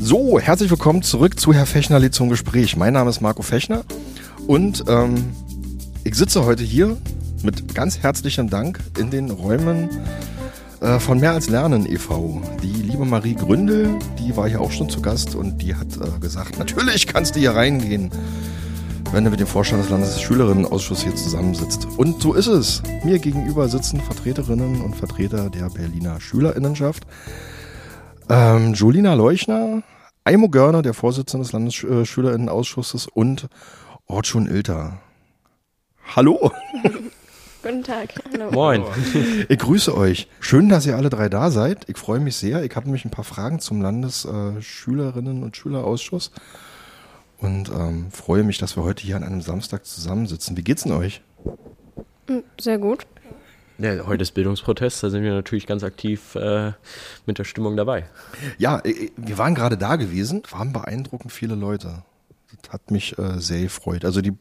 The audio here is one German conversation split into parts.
So, herzlich willkommen zurück zu Herr Fechnerli zum Gespräch. Mein Name ist Marco Fechner und ähm, ich sitze heute hier mit ganz herzlichem Dank in den Räumen äh, von Mehr als Lernen e.V. Die liebe Marie Gründel, die war hier auch schon zu Gast und die hat äh, gesagt, natürlich kannst du hier reingehen, wenn du mit dem Vorstand des Landesschülerinnenausschusses hier zusammensitzt. Und so ist es. Mir gegenüber sitzen Vertreterinnen und Vertreter der Berliner Schülerinnenschaft. Ähm, Julina Leuchner, Aimo Görner, der Vorsitzende des Landesschülerinnenausschusses und Ortschun Ilter. Hallo. Guten Tag. Hallo. Moin. Ich grüße euch. Schön, dass ihr alle drei da seid. Ich freue mich sehr. Ich habe nämlich ein paar Fragen zum Landesschülerinnen- und Schülerausschuss und ähm, freue mich, dass wir heute hier an einem Samstag zusammensitzen. Wie geht's denn euch? Hm, sehr gut. Ja, heute ist Bildungsprotest, da sind wir natürlich ganz aktiv äh, mit der Stimmung dabei. Ja, äh, äh, wir waren gerade da gewesen, waren beeindruckend viele Leute. Das hat mich äh, sehr gefreut. Also die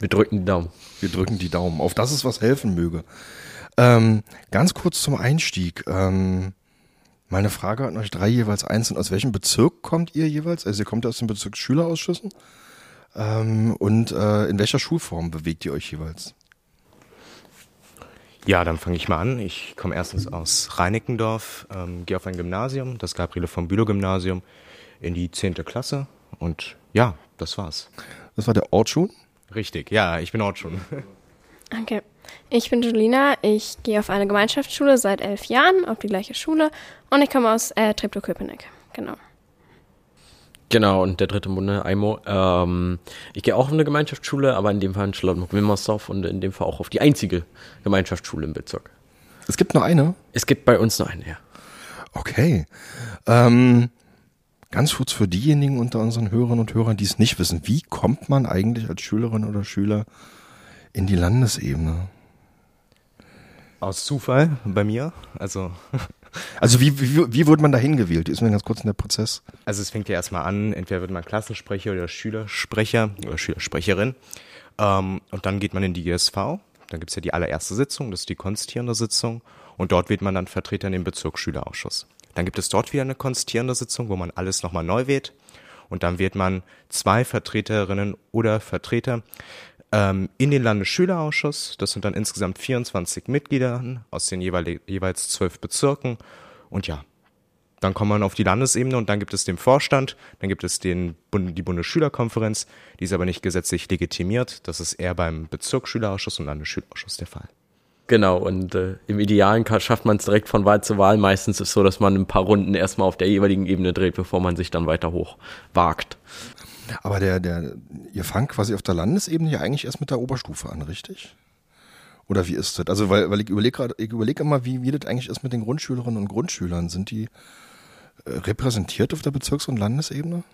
wir drücken die Daumen. Wir drücken die Daumen, auf dass es was helfen möge. Ähm, ganz kurz zum Einstieg. Ähm, meine Frage an euch drei jeweils einzeln. Aus welchem Bezirk kommt ihr jeweils? Also ihr kommt aus dem Bezirk Schülerausschüssen. Ähm, und äh, in welcher Schulform bewegt ihr euch jeweils? Ja, dann fange ich mal an. Ich komme erstens aus Reinickendorf, ähm, gehe auf ein Gymnasium, das Gabriele vom Bülow Gymnasium, in die 10. Klasse. Und ja, das war's. Das war der Ort schon? Richtig, ja, ich bin Ort schon. Okay. Ich bin Julina, ich gehe auf eine Gemeinschaftsschule seit elf Jahren, auf die gleiche Schule und ich komme aus äh, Treptow-Köpenick. Genau. Genau, und der dritte Munde, Aimo. Ähm, ich gehe auch auf eine Gemeinschaftsschule, aber in dem Fall in Charlottenburg-Wilmersdorf und in dem Fall auch auf die einzige Gemeinschaftsschule im Bezirk. Es gibt nur eine? Es gibt bei uns nur eine, ja. Okay. Ähm, ganz kurz für diejenigen unter unseren Hörerinnen und Hörern, die es nicht wissen. Wie kommt man eigentlich als Schülerin oder Schüler in die Landesebene? Aus Zufall bei mir. Also Also wie, wie, wie wurde man da hingewählt? Ist mir ganz kurz in der Prozess. Also es fängt ja erstmal an, entweder wird man Klassensprecher oder Schülersprecher oder Schülersprecherin. Ähm, und dann geht man in die GSV. Dann gibt's ja die allererste Sitzung, das ist die konstituierende Sitzung. Und dort wählt man dann Vertreter in den Bezirksschülerausschuss. Dann gibt es dort wieder eine konstituierende Sitzung, wo man alles nochmal neu wählt. Und dann wählt man zwei Vertreterinnen oder Vertreter ähm, in den Landesschülerausschuss. Das sind dann insgesamt 24 Mitglieder aus den jeweils, zwölf Bezirken. Und ja, dann kommt man auf die Landesebene und dann gibt es den Vorstand, dann gibt es den die Bundesschülerkonferenz, die ist aber nicht gesetzlich legitimiert. Das ist eher beim Bezirksschülerausschuss und Landesschülerausschuss der Fall. Genau, und äh, im Idealen schafft man es direkt von Wahl zu Wahl. Meistens ist es so, dass man ein paar Runden erstmal auf der jeweiligen Ebene dreht, bevor man sich dann weiter hoch wagt. Aber der, der, ihr fangt quasi auf der Landesebene ja eigentlich erst mit der Oberstufe an, richtig? Oder wie ist das? Also, weil, weil ich überlege gerade, ich überlege immer, wie, wie das eigentlich ist mit den Grundschülerinnen und Grundschülern. Sind die äh, repräsentiert auf der Bezirks- und Landesebene?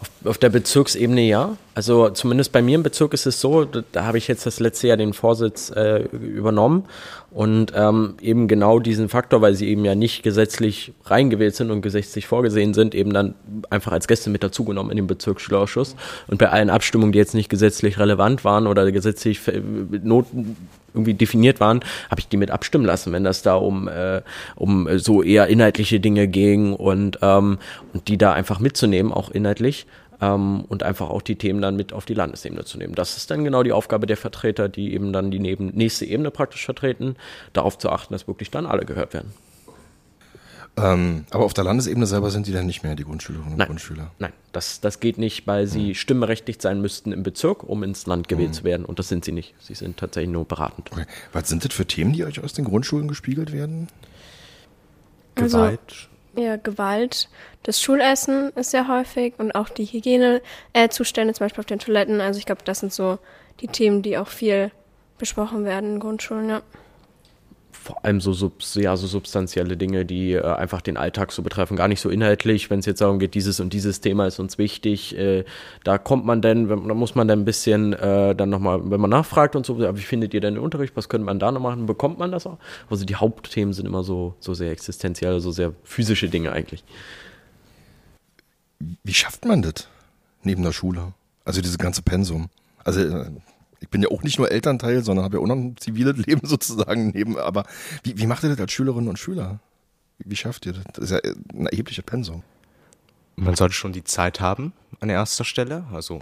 Auf, auf, der Bezirksebene ja. Also zumindest bei mir im Bezirk ist es so, da, da habe ich jetzt das letzte Jahr den Vorsitz äh, übernommen und ähm, eben genau diesen Faktor, weil sie eben ja nicht gesetzlich reingewählt sind und gesetzlich vorgesehen sind, eben dann einfach als Gäste mit dazugenommen in den Bezirksschülerausschuss. Und bei allen Abstimmungen, die jetzt nicht gesetzlich relevant waren oder gesetzlich Noten irgendwie definiert waren, habe ich die mit abstimmen lassen, wenn das da um, äh, um so eher inhaltliche Dinge ging und, ähm, und die da einfach mitzunehmen, auch inhaltlich. Ähm, und einfach auch die Themen dann mit auf die Landesebene zu nehmen. Das ist dann genau die Aufgabe der Vertreter, die eben dann die neben, nächste Ebene praktisch vertreten, darauf zu achten, dass wirklich dann alle gehört werden. Ähm, aber auf der Landesebene selber sind die dann nicht mehr die Grundschülerinnen und nein, Grundschüler? Nein, das, das geht nicht, weil sie mhm. stimmberechtigt sein müssten im Bezirk, um ins Land gewählt mhm. zu werden. Und das sind sie nicht. Sie sind tatsächlich nur beratend. Okay. Was sind das für Themen, die euch aus den Grundschulen gespiegelt werden? Also, Gewalt. Ja, Gewalt. Das Schulessen ist sehr häufig und auch die Hygienezustände, äh, zum Beispiel auf den Toiletten. Also ich glaube, das sind so die Themen, die auch viel besprochen werden in Grundschulen, ja vor allem so, ja, so substanzielle Dinge, die äh, einfach den Alltag so betreffen, gar nicht so inhaltlich, wenn es jetzt darum geht, dieses und dieses Thema ist uns wichtig, äh, da kommt man dann, da muss man dann ein bisschen äh, dann nochmal, wenn man nachfragt und so, wie findet ihr denn den Unterricht, was könnte man da noch machen, bekommt man das auch? Also die Hauptthemen sind immer so, so sehr existenziell, so sehr physische Dinge eigentlich. Wie schafft man das neben der Schule? Also diese ganze Pensum. Also äh, ich bin ja auch nicht nur Elternteil, sondern habe ja auch noch ein ziviles Leben sozusagen neben. Aber wie, wie macht ihr das als Schülerinnen und Schüler? Wie, wie schafft ihr das? Das ist ja ein erheblicher Pensum. Man sollte schon die Zeit haben an erster Stelle. Also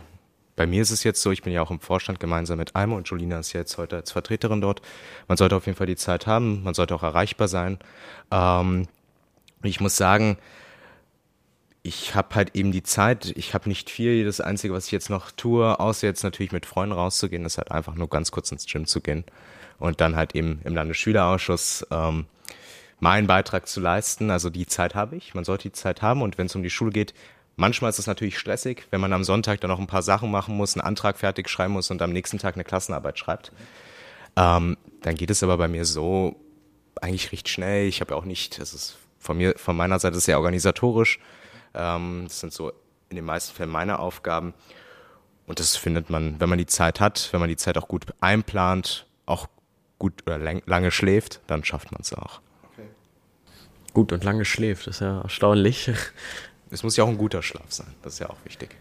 bei mir ist es jetzt so, ich bin ja auch im Vorstand gemeinsam mit Alma und Julina ist jetzt heute als Vertreterin dort. Man sollte auf jeden Fall die Zeit haben, man sollte auch erreichbar sein. Ähm, ich muss sagen, ich habe halt eben die Zeit, ich habe nicht viel. Das Einzige, was ich jetzt noch tue, außer jetzt natürlich mit Freunden rauszugehen, ist halt einfach nur ganz kurz ins Gym zu gehen und dann halt eben im Landesschülerausschuss ähm, meinen Beitrag zu leisten. Also die Zeit habe ich, man sollte die Zeit haben und wenn es um die Schule geht, manchmal ist es natürlich stressig, wenn man am Sonntag dann noch ein paar Sachen machen muss, einen Antrag fertig schreiben muss und am nächsten Tag eine Klassenarbeit schreibt. Ähm, dann geht es aber bei mir so eigentlich recht schnell. Ich habe ja auch nicht, das ist von mir, von meiner Seite sehr organisatorisch. Ähm, das sind so in den meisten Fällen meine Aufgaben. Und das findet man, wenn man die Zeit hat, wenn man die Zeit auch gut einplant, auch gut oder lang, lange schläft, dann schafft man es auch. Okay. Gut und lange schläft, das ist ja erstaunlich. Es muss ja auch ein guter Schlaf sein, das ist ja auch wichtig.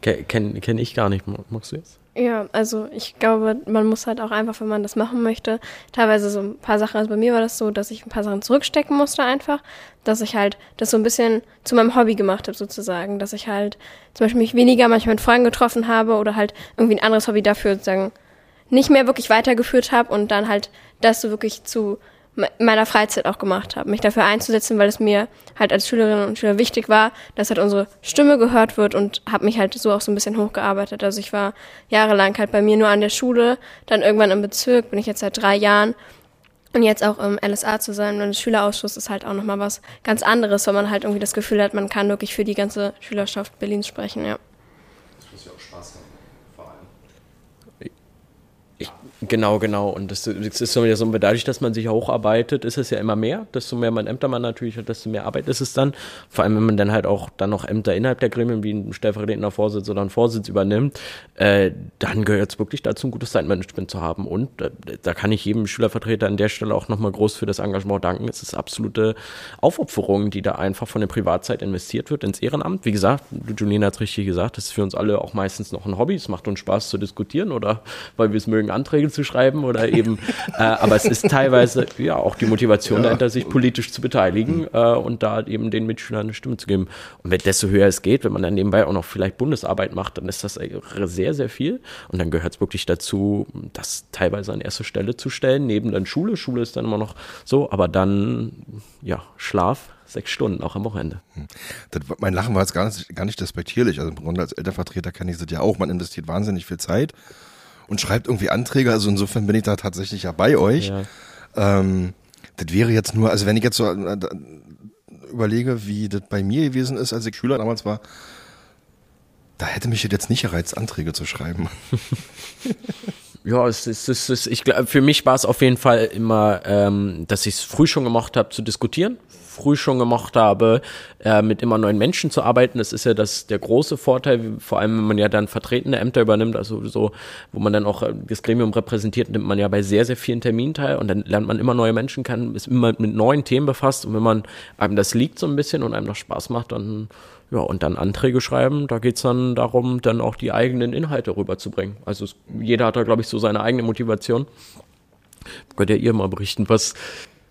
Kenne kenn ich gar nicht. Magst du jetzt? Ja, also ich glaube, man muss halt auch einfach, wenn man das machen möchte, teilweise so ein paar Sachen, also bei mir war das so, dass ich ein paar Sachen zurückstecken musste einfach, dass ich halt das so ein bisschen zu meinem Hobby gemacht habe sozusagen, dass ich halt zum Beispiel mich weniger manchmal mit Freunden getroffen habe oder halt irgendwie ein anderes Hobby dafür sozusagen nicht mehr wirklich weitergeführt habe und dann halt das so wirklich zu meiner Freizeit auch gemacht habe, mich dafür einzusetzen, weil es mir halt als Schülerinnen und Schüler wichtig war, dass halt unsere Stimme gehört wird und habe mich halt so auch so ein bisschen hochgearbeitet. Also ich war jahrelang halt bei mir nur an der Schule, dann irgendwann im Bezirk, bin ich jetzt seit drei Jahren und jetzt auch im LSA zu sein, und Schülerausschuss ist halt auch nochmal was ganz anderes, weil man halt irgendwie das Gefühl hat, man kann wirklich für die ganze Schülerschaft Berlins sprechen, ja. Genau, genau. Und das, ist so, so, dadurch, dass man sich hocharbeitet, ist es ja immer mehr. Desto mehr man Ämter man natürlich hat, desto mehr Arbeit ist es dann. Vor allem, wenn man dann halt auch dann noch Ämter innerhalb der Gremien wie ein stellvertretender Vorsitz oder ein Vorsitz übernimmt, äh, dann gehört es wirklich dazu, ein gutes Zeitmanagement zu haben. Und äh, da kann ich jedem Schülervertreter an der Stelle auch nochmal groß für das Engagement danken. Es ist absolute Aufopferung, die da einfach von der Privatzeit investiert wird ins Ehrenamt. Wie gesagt, Julina hat es richtig gesagt, das ist für uns alle auch meistens noch ein Hobby. Es macht uns Spaß zu diskutieren oder weil wir es mögen, Anträge zu schreiben oder eben, äh, aber es ist teilweise ja auch die Motivation ja. dahinter, sich politisch zu beteiligen äh, und da eben den Mitschülern eine Stimme zu geben. Und wenn desto höher es geht, wenn man dann nebenbei auch noch vielleicht Bundesarbeit macht, dann ist das sehr, sehr viel. Und dann gehört es wirklich dazu, das teilweise an erste Stelle zu stellen, neben dann Schule. Schule ist dann immer noch so, aber dann, ja, Schlaf, sechs Stunden, auch am Wochenende. Hm. Das, mein Lachen war jetzt gar nicht, gar nicht despektierlich. Also im Grunde als Elternvertreter kann ich das ja auch. Man investiert wahnsinnig viel Zeit und schreibt irgendwie Anträge. Also insofern bin ich da tatsächlich ja bei euch. Ja. Ähm, das wäre jetzt nur, also wenn ich jetzt so äh, überlege, wie das bei mir gewesen ist, als ich Schüler damals war, da hätte mich jetzt nicht gereizt, Anträge zu schreiben. ja, es ist, es ist ich glaube, für mich war es auf jeden Fall immer, ähm, dass ich es früh schon gemacht habe zu diskutieren, früh schon gemacht habe, äh, mit immer neuen Menschen zu arbeiten. Das ist ja das der große Vorteil, vor allem wenn man ja dann vertretene Ämter übernimmt, also so, wo man dann auch äh, das Gremium repräsentiert, nimmt man ja bei sehr, sehr vielen Terminen teil und dann lernt man immer neue Menschen kennen, ist immer mit neuen Themen befasst und wenn man einem das liegt so ein bisschen und einem noch Spaß macht, dann ja, und dann Anträge schreiben, da geht's dann darum, dann auch die eigenen Inhalte rüberzubringen. Also es, jeder hat da, glaube ich, so seine eigene Motivation. Könnt ihr ihr mal berichten, was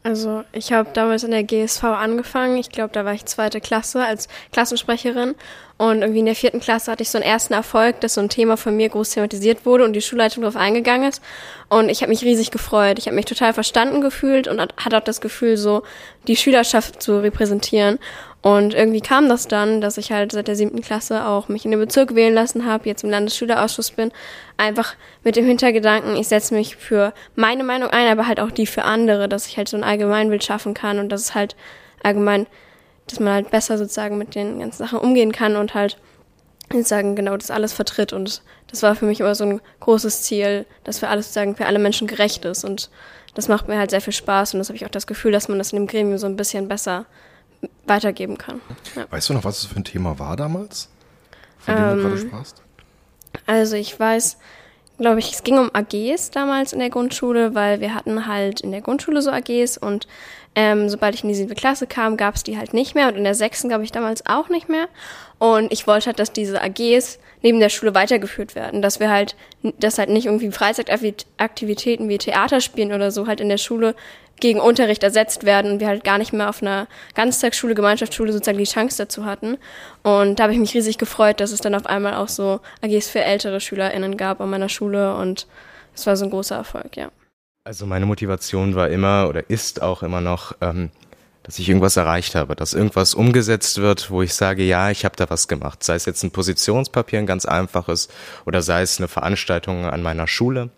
also ich habe damals in der GSV angefangen. Ich glaube, da war ich zweite Klasse als Klassensprecherin. Und irgendwie in der vierten Klasse hatte ich so einen ersten Erfolg, dass so ein Thema von mir groß thematisiert wurde und die Schulleitung darauf eingegangen ist. Und ich habe mich riesig gefreut. Ich habe mich total verstanden gefühlt und hatte auch das Gefühl, so die Schülerschaft zu repräsentieren. Und irgendwie kam das dann, dass ich halt seit der siebten Klasse auch mich in den Bezirk wählen lassen habe, jetzt im Landesschülerausschuss bin, einfach mit dem Hintergedanken, ich setze mich für meine Meinung ein, aber halt auch die für andere, dass ich halt so ein Allgemeinbild schaffen kann und dass es halt allgemein, dass man halt besser sozusagen mit den ganzen Sachen umgehen kann und halt sozusagen genau das alles vertritt. Und das war für mich immer so ein großes Ziel, dass für alles sozusagen für alle Menschen gerecht ist. Und das macht mir halt sehr viel Spaß und das habe ich auch das Gefühl, dass man das in dem Gremium so ein bisschen besser weitergeben kann. Ja. Weißt du noch, was es für ein Thema war damals? Von dem ähm, du gerade sprachst? Also ich weiß glaube ich, es ging um AGs damals in der Grundschule, weil wir hatten halt in der Grundschule so AGs und ähm, sobald ich in die siebte Klasse kam, gab es die halt nicht mehr und in der sechsten glaube ich damals auch nicht mehr. Und ich wollte halt, dass diese AGs neben der Schule weitergeführt werden, dass wir halt, dass halt nicht irgendwie Freizeitaktivitäten wie Theater spielen oder so halt in der Schule gegen Unterricht ersetzt werden und wir halt gar nicht mehr auf einer Ganztagsschule, Gemeinschaftsschule sozusagen die Chance dazu hatten. Und da habe ich mich riesig gefreut, dass es dann auf einmal auch so AGs für ältere SchülerInnen gab an meiner Schule und es war so ein großer Erfolg, ja. Also meine Motivation war immer oder ist auch immer noch, ähm, dass ich irgendwas erreicht habe, dass irgendwas umgesetzt wird, wo ich sage, ja, ich habe da was gemacht. Sei es jetzt ein Positionspapier, ein ganz einfaches, oder sei es eine Veranstaltung an meiner Schule.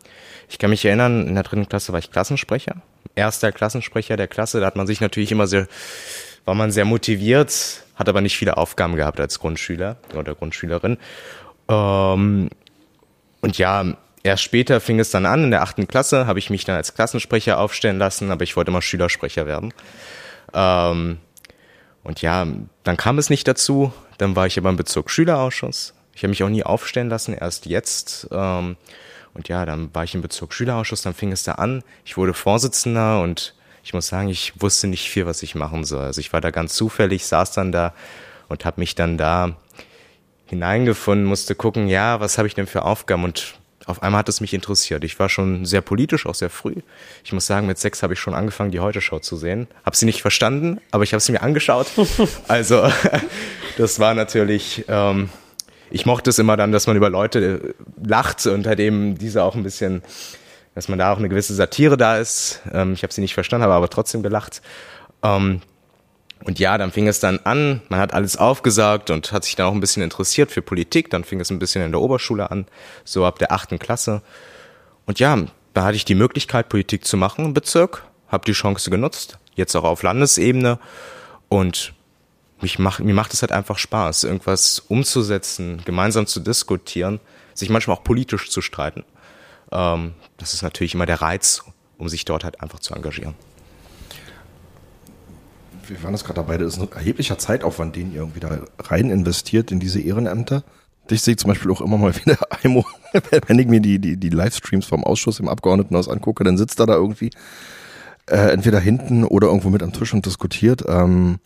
Ich kann mich erinnern, in der dritten Klasse war ich Klassensprecher. Erster Klassensprecher der Klasse, da hat man sich natürlich immer sehr, war man sehr motiviert, hat aber nicht viele Aufgaben gehabt als Grundschüler oder Grundschülerin. Ähm, und ja, erst später fing es dann an, in der achten Klasse habe ich mich dann als Klassensprecher aufstellen lassen, aber ich wollte immer Schülersprecher werden. Ähm, und ja, dann kam es nicht dazu. Dann war ich aber im Bezirk Schülerausschuss. Ich habe mich auch nie aufstellen lassen, erst jetzt. Ähm, und ja, dann war ich im Bezirk Schülerausschuss, dann fing es da an. Ich wurde Vorsitzender und ich muss sagen, ich wusste nicht viel, was ich machen soll. Also ich war da ganz zufällig, saß dann da und habe mich dann da hineingefunden, musste gucken, ja, was habe ich denn für Aufgaben und auf einmal hat es mich interessiert. Ich war schon sehr politisch, auch sehr früh. Ich muss sagen, mit sechs habe ich schon angefangen, die Heute-Show zu sehen. Habe sie nicht verstanden, aber ich habe sie mir angeschaut. also das war natürlich, ähm, ich mochte es immer dann, dass man über Leute äh, lacht und halt eben diese auch ein bisschen, dass man da auch eine gewisse Satire da ist. Ähm, ich habe sie nicht verstanden, habe aber trotzdem gelacht. Ähm, und ja, dann fing es dann an, man hat alles aufgesagt und hat sich dann auch ein bisschen interessiert für Politik. Dann fing es ein bisschen in der Oberschule an, so ab der achten Klasse. Und ja, da hatte ich die Möglichkeit, Politik zu machen im Bezirk, habe die Chance genutzt, jetzt auch auf Landesebene. Und mich macht, mir macht es halt einfach Spaß, irgendwas umzusetzen, gemeinsam zu diskutieren, sich manchmal auch politisch zu streiten. Ähm, das ist natürlich immer der Reiz, um sich dort halt einfach zu engagieren wir waren das gerade dabei, das ist ein erheblicher Zeitaufwand, den ihr irgendwie da rein investiert in diese Ehrenämter. Ich sehe zum Beispiel auch immer mal wieder Aimo, wenn ich mir die, die, die Livestreams vom Ausschuss im Abgeordnetenhaus angucke, dann sitzt er da irgendwie äh, entweder hinten oder irgendwo mit am Tisch und diskutiert. Ähm,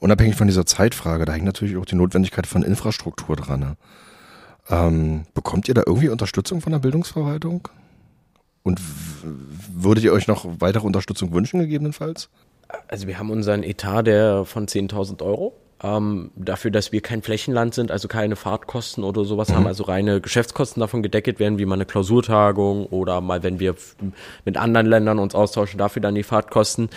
unabhängig von dieser Zeitfrage, da hängt natürlich auch die Notwendigkeit von Infrastruktur dran. Ne? Ähm, bekommt ihr da irgendwie Unterstützung von der Bildungsverwaltung? Und würdet ihr euch noch weitere Unterstützung wünschen, gegebenenfalls? Also wir haben unseren Etat der von 10.000 Euro. Ähm, dafür, dass wir kein Flächenland sind, also keine Fahrtkosten oder sowas mhm. haben, also reine Geschäftskosten davon gedeckt werden, wie mal eine Klausurtagung oder mal, wenn wir mit anderen Ländern uns austauschen, dafür dann die Fahrtkosten,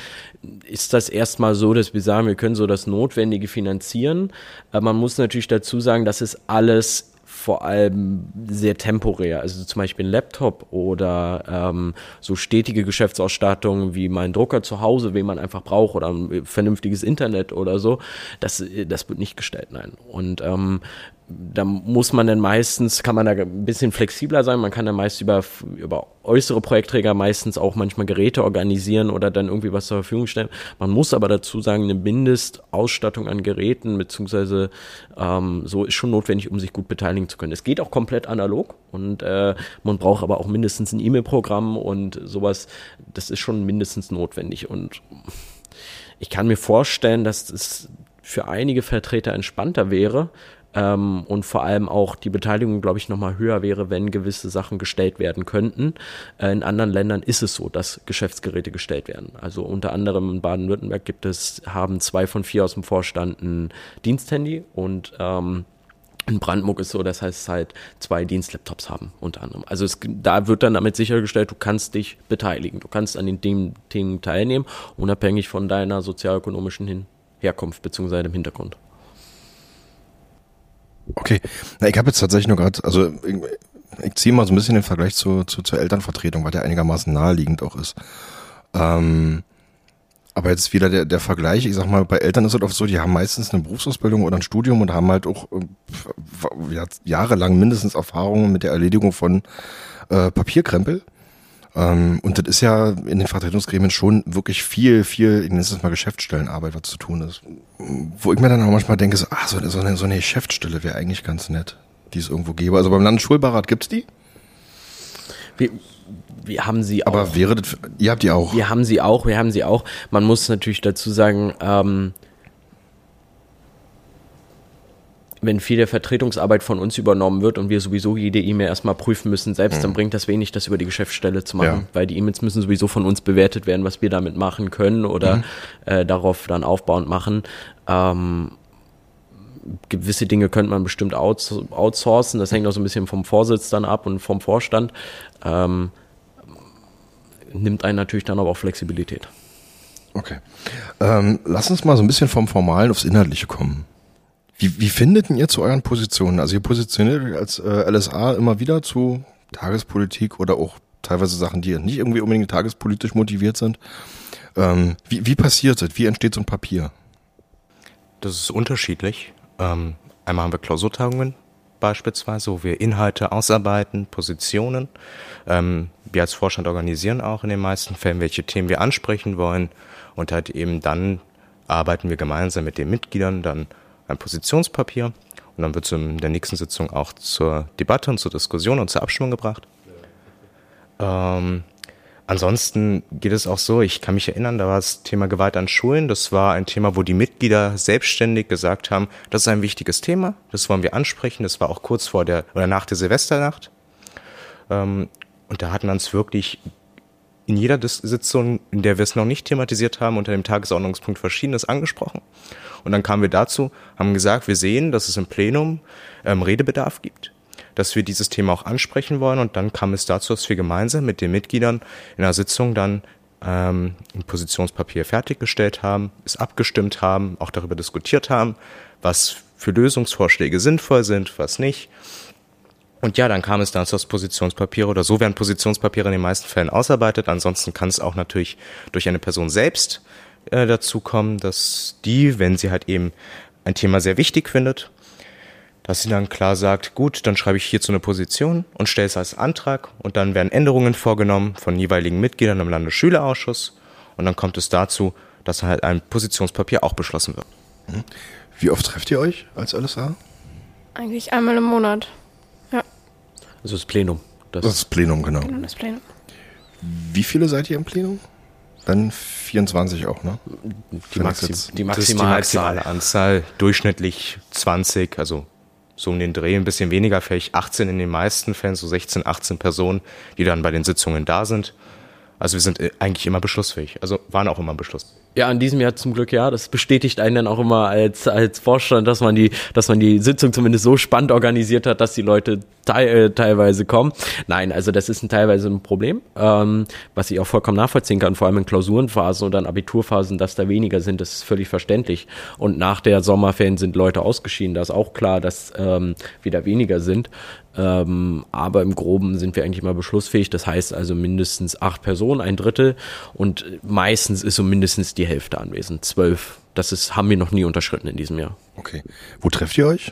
ist das erstmal so, dass wir sagen, wir können so das Notwendige finanzieren. Äh, man muss natürlich dazu sagen, das ist alles vor allem sehr temporär. Also zum Beispiel ein Laptop oder ähm, so stetige Geschäftsausstattung wie mein Drucker zu Hause, den man einfach braucht oder ein vernünftiges Internet oder so, das, das wird nicht gestellt, nein. Und ähm, da muss man dann meistens, kann man da ein bisschen flexibler sein, man kann dann meist über, über äußere Projektträger meistens auch manchmal Geräte organisieren oder dann irgendwie was zur Verfügung stellen. Man muss aber dazu sagen, eine Mindestausstattung an Geräten beziehungsweise ähm, so ist schon notwendig, um sich gut beteiligen zu können. Es geht auch komplett analog und äh, man braucht aber auch mindestens ein E-Mail-Programm und sowas, das ist schon mindestens notwendig und ich kann mir vorstellen, dass es für einige Vertreter entspannter wäre, ähm, und vor allem auch die Beteiligung, glaube ich, nochmal höher wäre, wenn gewisse Sachen gestellt werden könnten. Äh, in anderen Ländern ist es so, dass Geschäftsgeräte gestellt werden. Also unter anderem in Baden-Württemberg gibt es, haben zwei von vier aus dem Vorstand ein Diensthandy und ähm, in Brandenburg ist so, das heißt halt zwei Dienstlaptops haben, unter anderem. Also es, da wird dann damit sichergestellt, du kannst dich beteiligen, du kannst an den Themen teilnehmen, unabhängig von deiner sozialökonomischen Herkunft bzw. dem Hintergrund. Okay, na, ich habe jetzt tatsächlich nur gerade, also ich, ich ziehe mal so ein bisschen den Vergleich zu, zu, zur Elternvertretung, weil der einigermaßen naheliegend auch ist. Ähm, aber jetzt wieder der, der Vergleich, ich sag mal, bei Eltern ist es oft so, die haben meistens eine Berufsausbildung oder ein Studium und haben halt auch äh, jahrelang mindestens Erfahrungen mit der Erledigung von äh, Papierkrempel. Ähm, und das ist ja in den Vertretungsgremien schon wirklich viel, viel, ich nenne es mal Geschäftsstellenarbeit, was zu tun ist. Wo ich mir dann auch manchmal denke, so, ah, so, so, eine, so eine Geschäftsstelle wäre eigentlich ganz nett, die es irgendwo gäbe. Also beim Landesschulbeirat gibt's die. Wir, wir haben sie Aber auch. Aber wäre das, ihr habt die auch? Wir haben sie auch, wir haben sie auch. Man muss natürlich dazu sagen, ähm, wenn viel der Vertretungsarbeit von uns übernommen wird und wir sowieso jede E-Mail erstmal prüfen müssen selbst, mhm. dann bringt das wenig, das über die Geschäftsstelle zu machen, ja. weil die E-Mails müssen sowieso von uns bewertet werden, was wir damit machen können oder mhm. äh, darauf dann aufbauend machen. Ähm, gewisse Dinge könnte man bestimmt outsourcen, das hängt auch so ein bisschen vom Vorsitz dann ab und vom Vorstand. Ähm, nimmt einen natürlich dann aber auch Flexibilität. Okay. Ähm, lass uns mal so ein bisschen vom Formalen aufs Inhaltliche kommen. Wie, wie findet ihr zu euren Positionen? Also ihr positioniert euch als äh, LSA immer wieder zu Tagespolitik oder auch teilweise Sachen, die nicht irgendwie unbedingt tagespolitisch motiviert sind. Ähm, wie, wie passiert das? Wie entsteht so ein Papier? Das ist unterschiedlich. Ähm, einmal haben wir Klausurtagungen beispielsweise, wo wir Inhalte ausarbeiten, Positionen. Ähm, wir als Vorstand organisieren auch in den meisten Fällen, welche Themen wir ansprechen wollen. Und halt eben dann arbeiten wir gemeinsam mit den Mitgliedern dann ein Positionspapier und dann wird es in der nächsten Sitzung auch zur Debatte und zur Diskussion und zur Abstimmung gebracht. Ähm, ansonsten geht es auch so, ich kann mich erinnern, da war das Thema Gewalt an Schulen. Das war ein Thema, wo die Mitglieder selbstständig gesagt haben, das ist ein wichtiges Thema, das wollen wir ansprechen. Das war auch kurz vor der oder nach der Silvesternacht. Ähm, und da hatten uns wirklich in jeder Sitzung, in der wir es noch nicht thematisiert haben, unter dem Tagesordnungspunkt Verschiedenes angesprochen. Und dann kamen wir dazu, haben gesagt, wir sehen, dass es im Plenum ähm, Redebedarf gibt, dass wir dieses Thema auch ansprechen wollen. Und dann kam es dazu, dass wir gemeinsam mit den Mitgliedern in der Sitzung dann ähm, ein Positionspapier fertiggestellt haben, es abgestimmt haben, auch darüber diskutiert haben, was für Lösungsvorschläge sinnvoll sind, was nicht. Und ja, dann kam es dazu, dass Positionspapiere oder so werden Positionspapiere in den meisten Fällen ausarbeitet. Ansonsten kann es auch natürlich durch eine Person selbst äh, dazu kommen, dass die, wenn sie halt eben ein Thema sehr wichtig findet, dass sie dann klar sagt, gut, dann schreibe ich hierzu eine Position und stelle es als Antrag und dann werden Änderungen vorgenommen von jeweiligen Mitgliedern im Landesschülerausschuss und dann kommt es dazu, dass halt ein Positionspapier auch beschlossen wird. Mhm. Wie oft trefft ihr euch als LSA? Eigentlich einmal im Monat. Ja. Also das Plenum. Das, das ist Plenum, genau. genau das Plenum. Wie viele seid ihr im Plenum? Dann 24 auch, ne? Die, Maxi die, Maxima die maximale Anzahl, durchschnittlich 20, also so um den Dreh, ein bisschen weniger, vielleicht 18 in den meisten Fällen, so 16, 18 Personen, die dann bei den Sitzungen da sind. Also wir sind äh, eigentlich immer beschlussfähig, also waren auch immer beschlussfähig. Ja, in diesem Jahr zum Glück ja. Das bestätigt einen dann auch immer als, als Vorstand, dass man die, dass man die Sitzung zumindest so spannend organisiert hat, dass die Leute te äh, teilweise kommen. Nein, also das ist ein, teilweise ein Problem, ähm, was ich auch vollkommen nachvollziehen kann, vor allem in Klausurenphasen oder in Abiturphasen, dass da weniger sind, das ist völlig verständlich. Und nach der Sommerferien sind Leute ausgeschieden. Da ist auch klar, dass ähm, wieder weniger sind. Ähm, aber im Groben sind wir eigentlich mal beschlussfähig. Das heißt also mindestens acht Personen, ein Drittel. Und meistens ist so mindestens die die Hälfte anwesend. Zwölf. Das ist, haben wir noch nie unterschritten in diesem Jahr. Okay. Wo trefft ihr euch?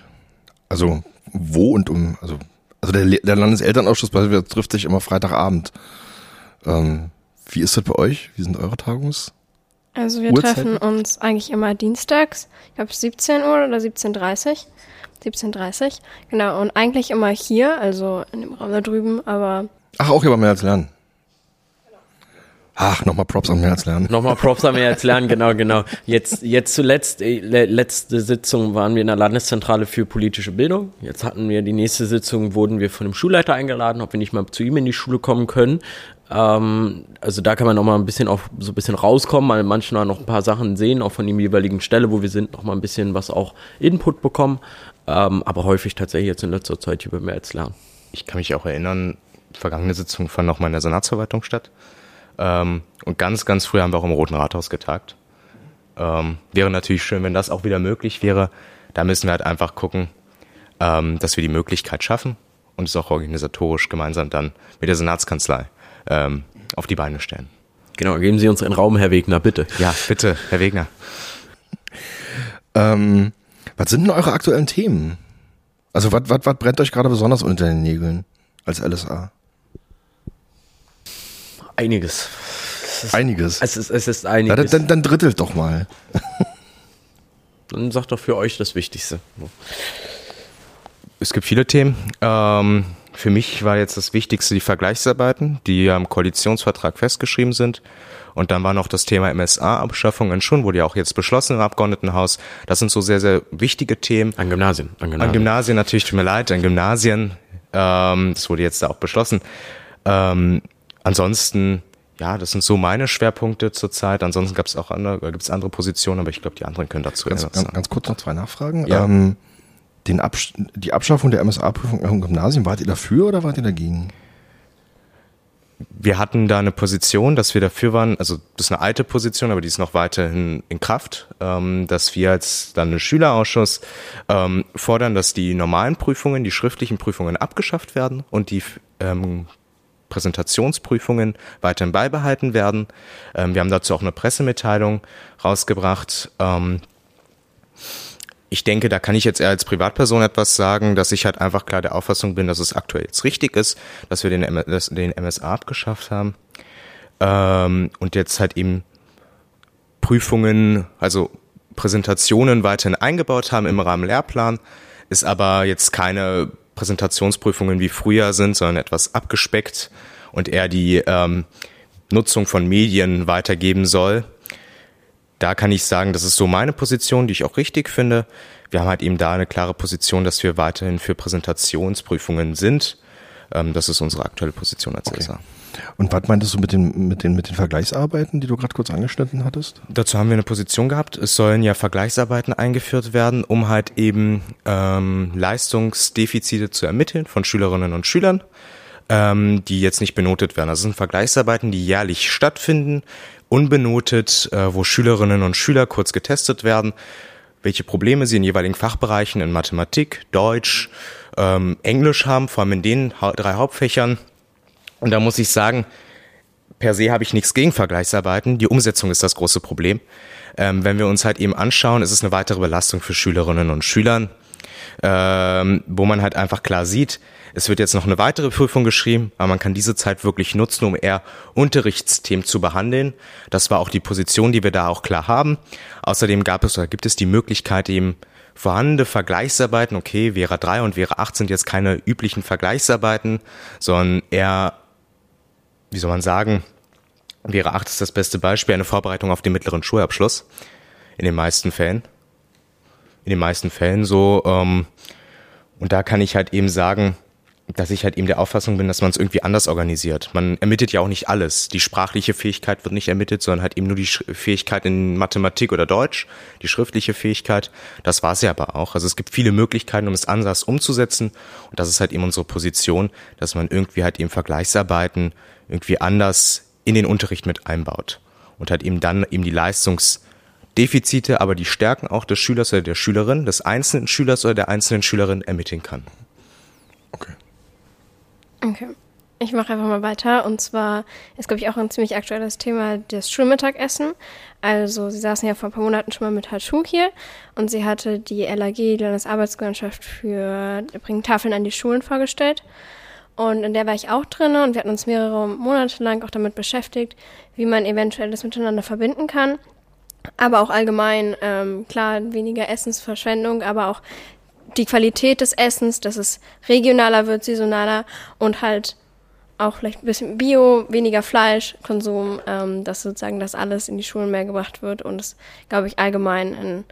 Also, wo und um, also, also der, der Landeselternausschuss trifft sich immer Freitagabend. Ähm, wie ist das bei euch? Wie sind eure Tagungs? Also wir Uhrzeiten? treffen uns eigentlich immer dienstags, ich glaube 17 Uhr oder 17.30 17.30 genau. Und eigentlich immer hier, also in dem Raum da drüben, aber... Ach, auch hier beim März lernen. Ach, nochmal Props am März lernen. Nochmal Props am März lernen, genau, genau. Jetzt, jetzt zuletzt, äh, letzte Sitzung waren wir in der Landeszentrale für politische Bildung. Jetzt hatten wir die nächste Sitzung, wurden wir von dem Schulleiter eingeladen, ob wir nicht mal zu ihm in die Schule kommen können. Ähm, also da kann man nochmal ein bisschen auch so ein bisschen rauskommen, weil manchmal noch ein paar Sachen sehen, auch von dem jeweiligen Stelle, wo wir sind, nochmal ein bisschen was auch Input bekommen. Ähm, aber häufig tatsächlich jetzt in letzter Zeit über März lernen. Ich kann mich auch erinnern, vergangene Sitzung fand nochmal in der Senatsverwaltung statt. Ähm, und ganz, ganz früh haben wir auch im Roten Rathaus getagt. Ähm, wäre natürlich schön, wenn das auch wieder möglich wäre. Da müssen wir halt einfach gucken, ähm, dass wir die Möglichkeit schaffen und es auch organisatorisch gemeinsam dann mit der Senatskanzlei ähm, auf die Beine stellen. Genau, geben Sie uns einen Raum, Herr Wegner, bitte. Ja, bitte, Herr Wegner. Ähm, was sind denn eure aktuellen Themen? Also was, was, was brennt euch gerade besonders unter den Nägeln als LSA? Einiges. Ist, einiges. Es ist, es ist einiges. Ja, dann, dann drittelt doch mal. dann sagt doch für euch das Wichtigste. Es gibt viele Themen. Ähm, für mich war jetzt das Wichtigste die Vergleichsarbeiten, die ja im Koalitionsvertrag festgeschrieben sind. Und dann war noch das Thema MSA-Abschaffung in Schulen, wurde ja auch jetzt beschlossen im Abgeordnetenhaus. Das sind so sehr, sehr wichtige Themen. An Gymnasien. An Gymnasien, an Gymnasien natürlich, tut mir leid, an Gymnasien. Ähm, das wurde jetzt da auch beschlossen. Ähm, ansonsten, ja, das sind so meine Schwerpunkte zurzeit. Ansonsten gab es auch andere, gibt es andere Positionen, aber ich glaube, die anderen können dazu ganz, ganz, ganz kurz noch zwei Nachfragen. Ja. Ähm, den Absch die Abschaffung der MSA-Prüfung im Gymnasium, wart ihr dafür oder wart ihr dagegen? wir hatten da eine Position, dass wir dafür waren, also das ist eine alte Position, aber die ist noch weiterhin in Kraft, ähm, dass wir als dann Schülerausschuss ähm, fordern, dass die normalen Prüfungen, die schriftlichen Prüfungen abgeschafft werden und die ähm, Präsentationsprüfungen weiterhin beibehalten werden. Ähm, wir haben dazu auch eine Pressemitteilung rausgebracht. Ich denke, da kann ich jetzt eher als Privatperson etwas sagen, dass ich halt einfach klar der Auffassung bin, dass es aktuell jetzt richtig ist, dass wir den, den MSA abgeschafft haben. Ähm, und jetzt halt eben Prüfungen, also Präsentationen weiterhin eingebaut haben im Rahmen Lehrplan, ist aber jetzt keine Präsentationsprüfungen wie früher sind, sondern etwas abgespeckt und eher die ähm, Nutzung von Medien weitergeben soll da kann ich sagen, das ist so meine Position, die ich auch richtig finde. Wir haben halt eben da eine klare Position, dass wir weiterhin für Präsentationsprüfungen sind. Ähm, das ist unsere aktuelle Position als okay. Und was meintest du mit den, mit, den, mit den Vergleichsarbeiten, die du gerade kurz angeschnitten hattest? Dazu haben wir eine Position gehabt. Es sollen ja Vergleichsarbeiten eingeführt werden, um halt eben ähm, Leistungsdefizite zu ermitteln von Schülerinnen und Schülern, ähm, die jetzt nicht benotet werden. Also sind Vergleichsarbeiten, die jährlich stattfinden, unbenotet, äh, wo Schülerinnen und Schüler kurz getestet werden, welche Probleme sie in jeweiligen Fachbereichen in Mathematik, Deutsch, ähm, Englisch haben, vor allem in den ha drei Hauptfächern. Und da muss ich sagen, per se habe ich nichts gegen Vergleichsarbeiten. Die Umsetzung ist das große Problem. Ähm, wenn wir uns halt eben anschauen, ist es eine weitere Belastung für Schülerinnen und Schülern, ähm, wo man halt einfach klar sieht, es wird jetzt noch eine weitere Prüfung geschrieben, aber man kann diese Zeit wirklich nutzen, um eher Unterrichtsthemen zu behandeln. Das war auch die Position, die wir da auch klar haben. Außerdem gab es oder gibt es die Möglichkeit eben vorhandene Vergleichsarbeiten, okay, Vera 3 und Vera 8 sind jetzt keine üblichen Vergleichsarbeiten, sondern eher, wie soll man sagen, Vera 8 ist das beste Beispiel, eine Vorbereitung auf den mittleren Schulabschluss. In den meisten Fällen. In den meisten Fällen so. Ähm, und da kann ich halt eben sagen, dass ich halt eben der Auffassung bin, dass man es irgendwie anders organisiert. Man ermittelt ja auch nicht alles. Die sprachliche Fähigkeit wird nicht ermittelt, sondern halt eben nur die Fähigkeit in Mathematik oder Deutsch, die schriftliche Fähigkeit. Das war es ja aber auch. Also es gibt viele Möglichkeiten, um es anders umzusetzen. Und das ist halt eben unsere Position, dass man irgendwie halt eben Vergleichsarbeiten irgendwie anders in den Unterricht mit einbaut. Und halt eben dann eben die Leistungsdefizite, aber die Stärken auch des Schülers oder der Schülerin, des einzelnen Schülers oder der einzelnen Schülerin ermitteln kann. Okay. Ich mache einfach mal weiter. Und zwar ist, glaube ich, auch ein ziemlich aktuelles Thema das Schulmittagessen. Also, sie saßen ja vor ein paar Monaten schon mal mit Hatu hier und sie hatte die LAG, die Landesarbeitsgemeinschaft für bringen Tafeln an die Schulen vorgestellt. Und in der war ich auch drin und wir hatten uns mehrere Monate lang auch damit beschäftigt, wie man eventuell das miteinander verbinden kann. Aber auch allgemein, ähm, klar, weniger Essensverschwendung, aber auch die Qualität des Essens, dass es regionaler wird, saisonaler und halt auch vielleicht ein bisschen Bio, weniger Fleischkonsum, ähm, dass sozusagen das alles in die Schulen mehr gebracht wird und es, glaube ich, allgemein in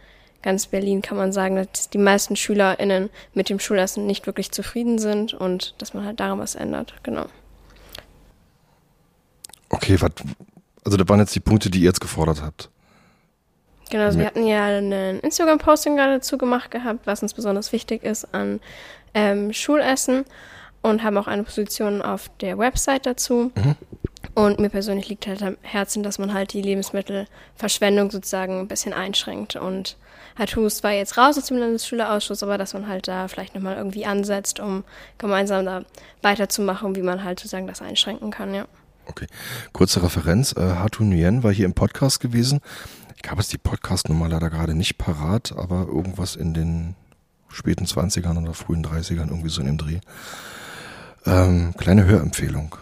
ganz Berlin kann man sagen, dass die meisten SchülerInnen mit dem Schulessen nicht wirklich zufrieden sind und dass man halt daran was ändert, genau. Okay, also das waren jetzt die Punkte, die ihr jetzt gefordert habt. Genau, also wir hatten ja einen Instagram-Posting gerade dazu gemacht gehabt, was uns besonders wichtig ist an ähm, Schulessen und haben auch eine Position auf der Website dazu. Mhm. Und mir persönlich liegt halt am Herzen, dass man halt die Lebensmittelverschwendung sozusagen ein bisschen einschränkt. Und Hatus war jetzt raus aus dem Landesschülerausschuss, aber dass man halt da vielleicht nochmal irgendwie ansetzt, um gemeinsam da weiterzumachen, wie man halt sozusagen das einschränken kann, ja. Okay. Kurze Referenz. Äh, Hatu Nguyen war hier im Podcast gewesen ich habe jetzt die Podcast-Nummer leider gerade nicht parat, aber irgendwas in den späten 20ern oder frühen 30ern, irgendwie so in dem Dreh. Ähm, kleine Hörempfehlung.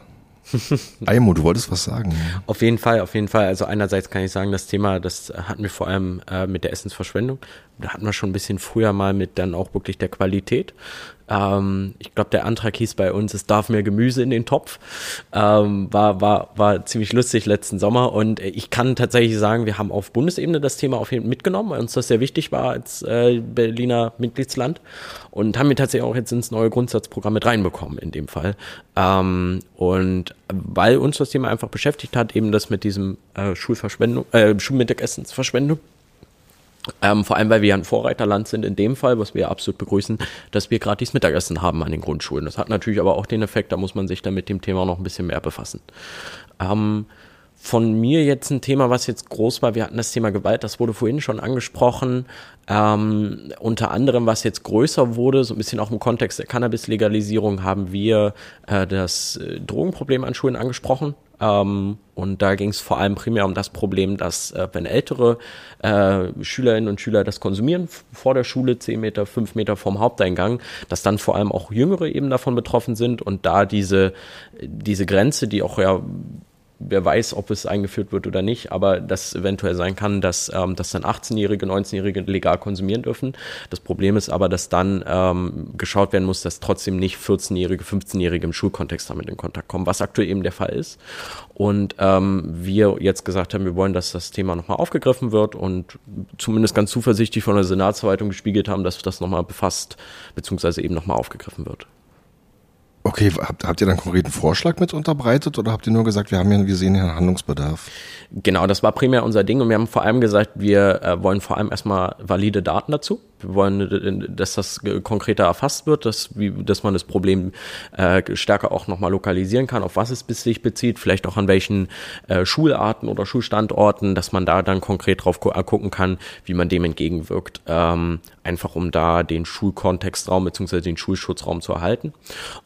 Aimo, du wolltest was sagen. Auf jeden Fall, auf jeden Fall. Also einerseits kann ich sagen, das Thema, das hatten wir vor allem äh, mit der Essensverschwendung. Da hatten wir schon ein bisschen früher mal mit dann auch wirklich der Qualität. Ähm, ich glaube, der Antrag hieß bei uns, es darf mehr Gemüse in den Topf. Ähm, war, war, war ziemlich lustig letzten Sommer. Und ich kann tatsächlich sagen, wir haben auf Bundesebene das Thema auf jeden Fall mitgenommen, weil uns das sehr wichtig war als äh, Berliner Mitgliedsland. Und haben wir tatsächlich auch jetzt ins neue Grundsatzprogramm mit reinbekommen in dem Fall. Ähm, und weil uns das Thema einfach beschäftigt hat, eben das mit diesem äh, Schulverschwendung, äh, Schulmittagessensverschwendung ähm, vor allem, weil wir ein Vorreiterland sind in dem Fall, was wir absolut begrüßen, dass wir gratis Mittagessen haben an den Grundschulen. Das hat natürlich aber auch den Effekt, da muss man sich dann mit dem Thema noch ein bisschen mehr befassen. Ähm, von mir jetzt ein Thema, was jetzt groß war. Wir hatten das Thema Gewalt, das wurde vorhin schon angesprochen. Ähm, unter anderem, was jetzt größer wurde, so ein bisschen auch im Kontext der Cannabis-Legalisierung, haben wir äh, das äh, Drogenproblem an Schulen angesprochen. Ähm, und da ging es vor allem primär um das Problem, dass äh, wenn ältere äh, Schülerinnen und Schüler das konsumieren vor der Schule, zehn Meter, fünf Meter vom Haupteingang, dass dann vor allem auch Jüngere eben davon betroffen sind und da diese, diese Grenze, die auch ja wer weiß, ob es eingeführt wird oder nicht, aber das eventuell sein kann, dass, ähm, dass dann 18-Jährige, 19-Jährige legal konsumieren dürfen. Das Problem ist aber, dass dann ähm, geschaut werden muss, dass trotzdem nicht 14-Jährige, 15-Jährige im Schulkontext damit in Kontakt kommen, was aktuell eben der Fall ist. Und ähm, wir jetzt gesagt haben, wir wollen, dass das Thema nochmal aufgegriffen wird und zumindest ganz zuversichtlich von der Senatsverwaltung gespiegelt haben, dass das nochmal befasst, beziehungsweise eben nochmal aufgegriffen wird. Okay, habt, habt ihr dann einen konkreten Vorschlag mit unterbreitet oder habt ihr nur gesagt, wir haben ja, wir sehen hier einen Handlungsbedarf? Genau, das war primär unser Ding und wir haben vor allem gesagt, wir äh, wollen vor allem erstmal valide Daten dazu. Wir wollen, äh, dass das konkreter erfasst wird, dass, wie, dass man das Problem äh, stärker auch nochmal lokalisieren kann, auf was es sich bezieht, vielleicht auch an welchen äh, Schularten oder Schulstandorten, dass man da dann konkret drauf gu gucken kann, wie man dem entgegenwirkt, ähm, einfach um da den Schulkontextraum bzw. den Schulschutzraum zu erhalten.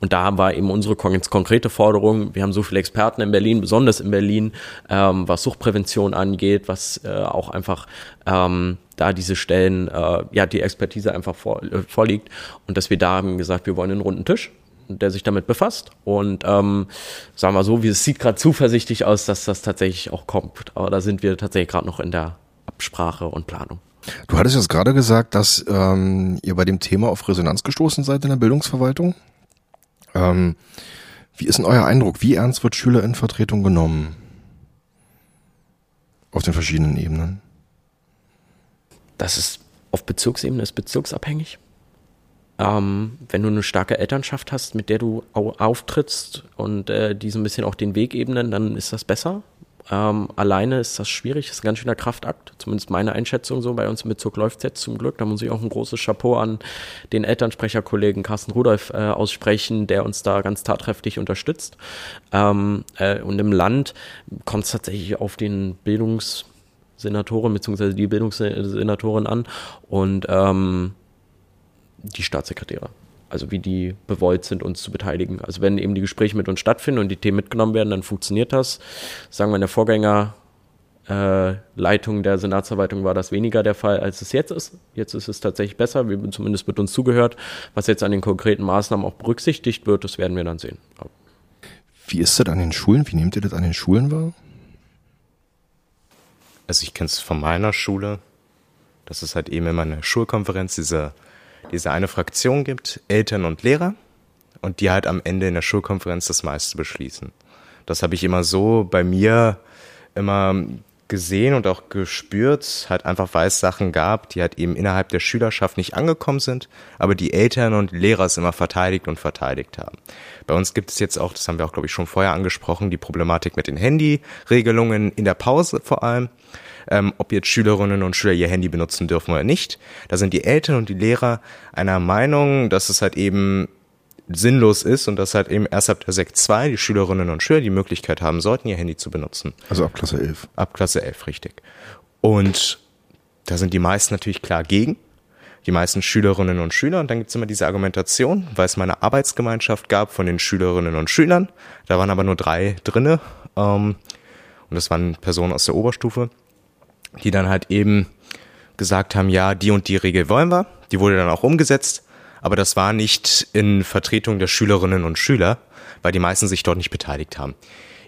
Und da war eben unsere kon konkrete Forderung, wir haben so viele Experten in Berlin, besonders in Berlin, ähm, was Suchtprävention angeht, was äh, auch einfach ähm, da diese Stellen, äh, ja, die Expertise einfach vor, äh, vorliegt. Und dass wir da haben gesagt, wir wollen einen runden Tisch, der sich damit befasst. Und ähm, sagen wir so, wie es sieht gerade zuversichtlich aus, dass das tatsächlich auch kommt. Aber da sind wir tatsächlich gerade noch in der Absprache und Planung. Du hattest jetzt gerade gesagt, dass ähm, ihr bei dem Thema auf Resonanz gestoßen seid in der Bildungsverwaltung. Ähm, wie ist denn euer Eindruck? Wie ernst wird Schülerinnenvertretung genommen? Auf den verschiedenen Ebenen? Das ist auf Bezirksebene ist bezirksabhängig. Ähm, wenn du eine starke Elternschaft hast, mit der du au auftrittst und äh, die so ein bisschen auch den Weg ebnen, dann ist das besser. Ähm, alleine ist das schwierig, ist ein ganz schöner Kraftakt, zumindest meine Einschätzung so. Bei uns im Bezirk läuft es jetzt zum Glück. Da muss ich auch ein großes Chapeau an den Elternsprecherkollegen Carsten Rudolph äh, aussprechen, der uns da ganz tatkräftig unterstützt. Ähm, äh, und im Land kommt es tatsächlich auf den Bildungssenatoren bzw. die Bildungssenatorin an und ähm, die Staatssekretäre also wie die bewollt sind, uns zu beteiligen. Also wenn eben die Gespräche mit uns stattfinden und die Themen mitgenommen werden, dann funktioniert das. Sagen wir in der Vorgängerleitung äh, der Senatsverwaltung war das weniger der Fall, als es jetzt ist. Jetzt ist es tatsächlich besser, wie zumindest wird uns zugehört. Was jetzt an den konkreten Maßnahmen auch berücksichtigt wird, das werden wir dann sehen. Wie ist das an den Schulen? Wie nehmt ihr das an den Schulen wahr? Also ich kenne es von meiner Schule. Das ist halt eben immer eine Schulkonferenz, diese diese eine Fraktion gibt, Eltern und Lehrer, und die halt am Ende in der Schulkonferenz das meiste beschließen. Das habe ich immer so bei mir immer gesehen und auch gespürt, halt einfach, weil es Sachen gab, die halt eben innerhalb der Schülerschaft nicht angekommen sind, aber die Eltern und Lehrer es immer verteidigt und verteidigt haben. Bei uns gibt es jetzt auch, das haben wir auch, glaube ich, schon vorher angesprochen, die Problematik mit den Handyregelungen in der Pause vor allem ähm, ob jetzt Schülerinnen und Schüler ihr Handy benutzen dürfen oder nicht. Da sind die Eltern und die Lehrer einer Meinung, dass es halt eben sinnlos ist und dass halt eben erst ab der Sekt 2 die Schülerinnen und Schüler die Möglichkeit haben sollten, ihr Handy zu benutzen. Also ab Klasse 11. Ab Klasse 11, richtig. Und da sind die meisten natürlich klar gegen. Die meisten Schülerinnen und Schüler. Und dann gibt's immer diese Argumentation, weil es mal eine Arbeitsgemeinschaft gab von den Schülerinnen und Schülern. Da waren aber nur drei drinne. Ähm, und das waren Personen aus der Oberstufe die dann halt eben gesagt haben, ja, die und die Regel wollen wir. Die wurde dann auch umgesetzt. Aber das war nicht in Vertretung der Schülerinnen und Schüler, weil die meisten sich dort nicht beteiligt haben.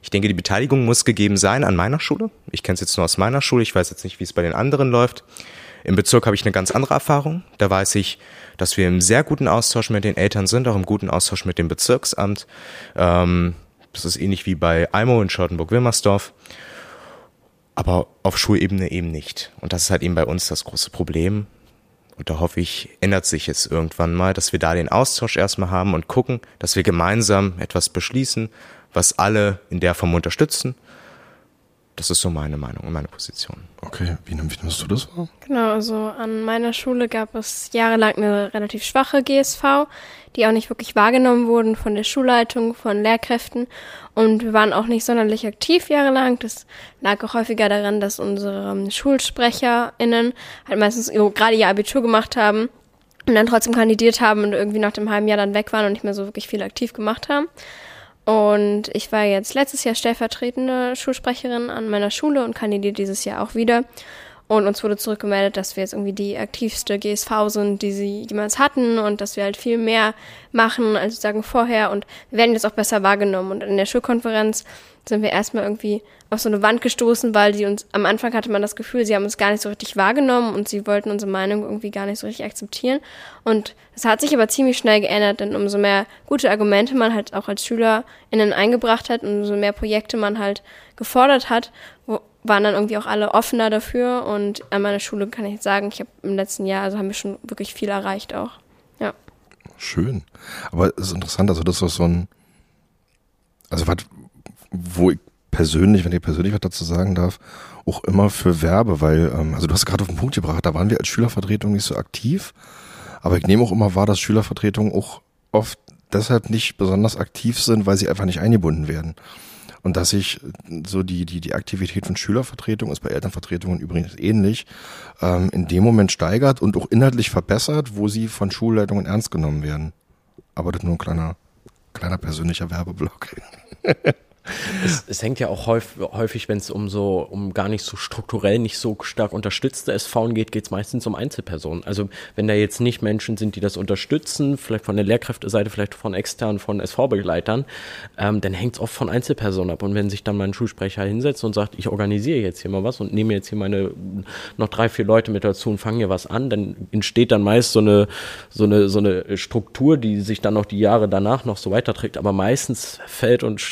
Ich denke, die Beteiligung muss gegeben sein an meiner Schule. Ich kenne es jetzt nur aus meiner Schule. Ich weiß jetzt nicht, wie es bei den anderen läuft. Im Bezirk habe ich eine ganz andere Erfahrung. Da weiß ich, dass wir im sehr guten Austausch mit den Eltern sind, auch im guten Austausch mit dem Bezirksamt. Ähm, das ist ähnlich wie bei Almo in Charlottenburg-Wilmersdorf. Aber auf Schulebene eben nicht. Und das ist halt eben bei uns das große Problem. Und da hoffe ich, ändert sich es irgendwann mal, dass wir da den Austausch erstmal haben und gucken, dass wir gemeinsam etwas beschließen, was alle in der Form unterstützen. Das ist so meine Meinung und meine Position. Okay, wie, wie nimmst du das wahr? Genau, also an meiner Schule gab es jahrelang eine relativ schwache GSV, die auch nicht wirklich wahrgenommen wurden von der Schulleitung, von Lehrkräften. Und wir waren auch nicht sonderlich aktiv jahrelang. Das lag auch häufiger daran, dass unsere SchulsprecherInnen halt meistens gerade ihr Abitur gemacht haben und dann trotzdem kandidiert haben und irgendwie nach dem halben Jahr dann weg waren und nicht mehr so wirklich viel aktiv gemacht haben. Und ich war jetzt letztes Jahr stellvertretende Schulsprecherin an meiner Schule und kandidiere dieses Jahr auch wieder. Und uns wurde zurückgemeldet, dass wir jetzt irgendwie die aktivste GSV sind, die sie jemals hatten und dass wir halt viel mehr machen als sozusagen vorher und werden jetzt auch besser wahrgenommen. Und in der Schulkonferenz sind wir erstmal irgendwie auf so eine Wand gestoßen, weil sie uns, am Anfang hatte man das Gefühl, sie haben uns gar nicht so richtig wahrgenommen und sie wollten unsere Meinung irgendwie gar nicht so richtig akzeptieren. Und das hat sich aber ziemlich schnell geändert, denn umso mehr gute Argumente man halt auch als SchülerInnen eingebracht hat, umso mehr Projekte man halt gefordert hat, wo, waren dann irgendwie auch alle offener dafür und an meiner Schule kann ich sagen, ich habe im letzten Jahr, also haben wir schon wirklich viel erreicht auch. Ja. Schön. Aber es ist interessant, also das ist so ein, also was, wo ich persönlich, wenn ich persönlich was dazu sagen darf, auch immer für Werbe, weil, ähm, also du hast gerade auf den Punkt gebracht, da waren wir als Schülervertretung nicht so aktiv, aber ich nehme auch immer wahr, dass Schülervertretungen auch oft deshalb nicht besonders aktiv sind, weil sie einfach nicht eingebunden werden. Und dass sich so die, die, die Aktivität von Schülervertretung ist bei Elternvertretungen übrigens ähnlich, ähm, in dem Moment steigert und auch inhaltlich verbessert, wo sie von Schulleitungen ernst genommen werden. Aber das nur ein kleiner, kleiner persönlicher Werbeblock. Es, es, hängt ja auch häufig, häufig wenn es um so, um gar nicht so strukturell nicht so stark unterstützte SV geht, geht es meistens um Einzelpersonen. Also wenn da jetzt nicht Menschen sind, die das unterstützen, vielleicht von der Lehrkräfteseite, vielleicht von externen, von SV-Begleitern, ähm, dann hängt es oft von Einzelpersonen ab. Und wenn sich dann mein Schulsprecher hinsetzt und sagt, ich organisiere jetzt hier mal was und nehme jetzt hier meine noch drei, vier Leute mit dazu und fange hier was an, dann entsteht dann meist so eine, so eine, so eine Struktur, die sich dann noch die Jahre danach noch so weiterträgt. Aber meistens fällt und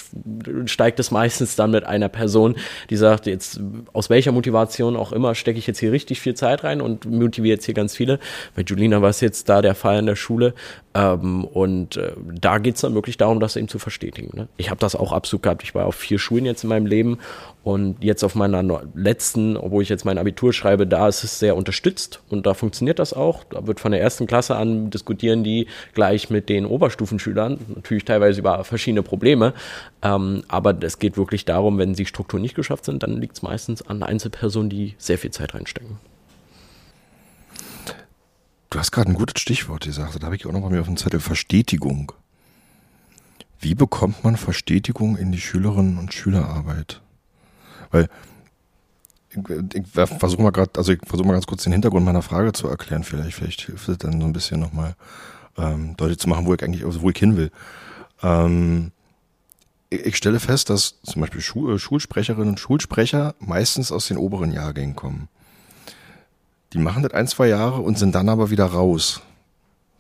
steigt es meistens dann mit einer Person, die sagt, jetzt aus welcher Motivation auch immer stecke ich jetzt hier richtig viel Zeit rein und motiviere jetzt hier ganz viele. Bei Julina war es jetzt da der Fall in der Schule. Ähm, und äh, da geht es dann wirklich darum, das eben zu verstetigen. Ne? Ich habe das auch absolut gehabt. Ich war auf vier Schulen jetzt in meinem Leben und jetzt auf meiner letzten, obwohl ich jetzt mein Abitur schreibe, da ist es sehr unterstützt und da funktioniert das auch. Da wird von der ersten Klasse an diskutieren die gleich mit den Oberstufenschülern, natürlich teilweise über verschiedene Probleme. Ähm, aber es geht wirklich darum, wenn die Strukturen nicht geschafft sind, dann liegt es meistens an Einzelpersonen, die sehr viel Zeit reinstecken. Du hast gerade ein gutes Stichwort gesagt, da habe ich auch noch bei mir auf dem Zettel Verstetigung. Wie bekommt man Verstetigung in die Schülerinnen und Schülerarbeit? Weil ich, versuche mal gerade, also ich versuche mal ganz kurz den Hintergrund meiner Frage zu erklären, vielleicht, vielleicht hilft es dann so ein bisschen nochmal ähm, deutlich zu machen, wo ich eigentlich, also wo ich hin will. Ähm, ich, ich stelle fest, dass zum Beispiel Schul, Schulsprecherinnen und Schulsprecher meistens aus den oberen Jahrgängen kommen. Die machen das ein, zwei Jahre und sind dann aber wieder raus.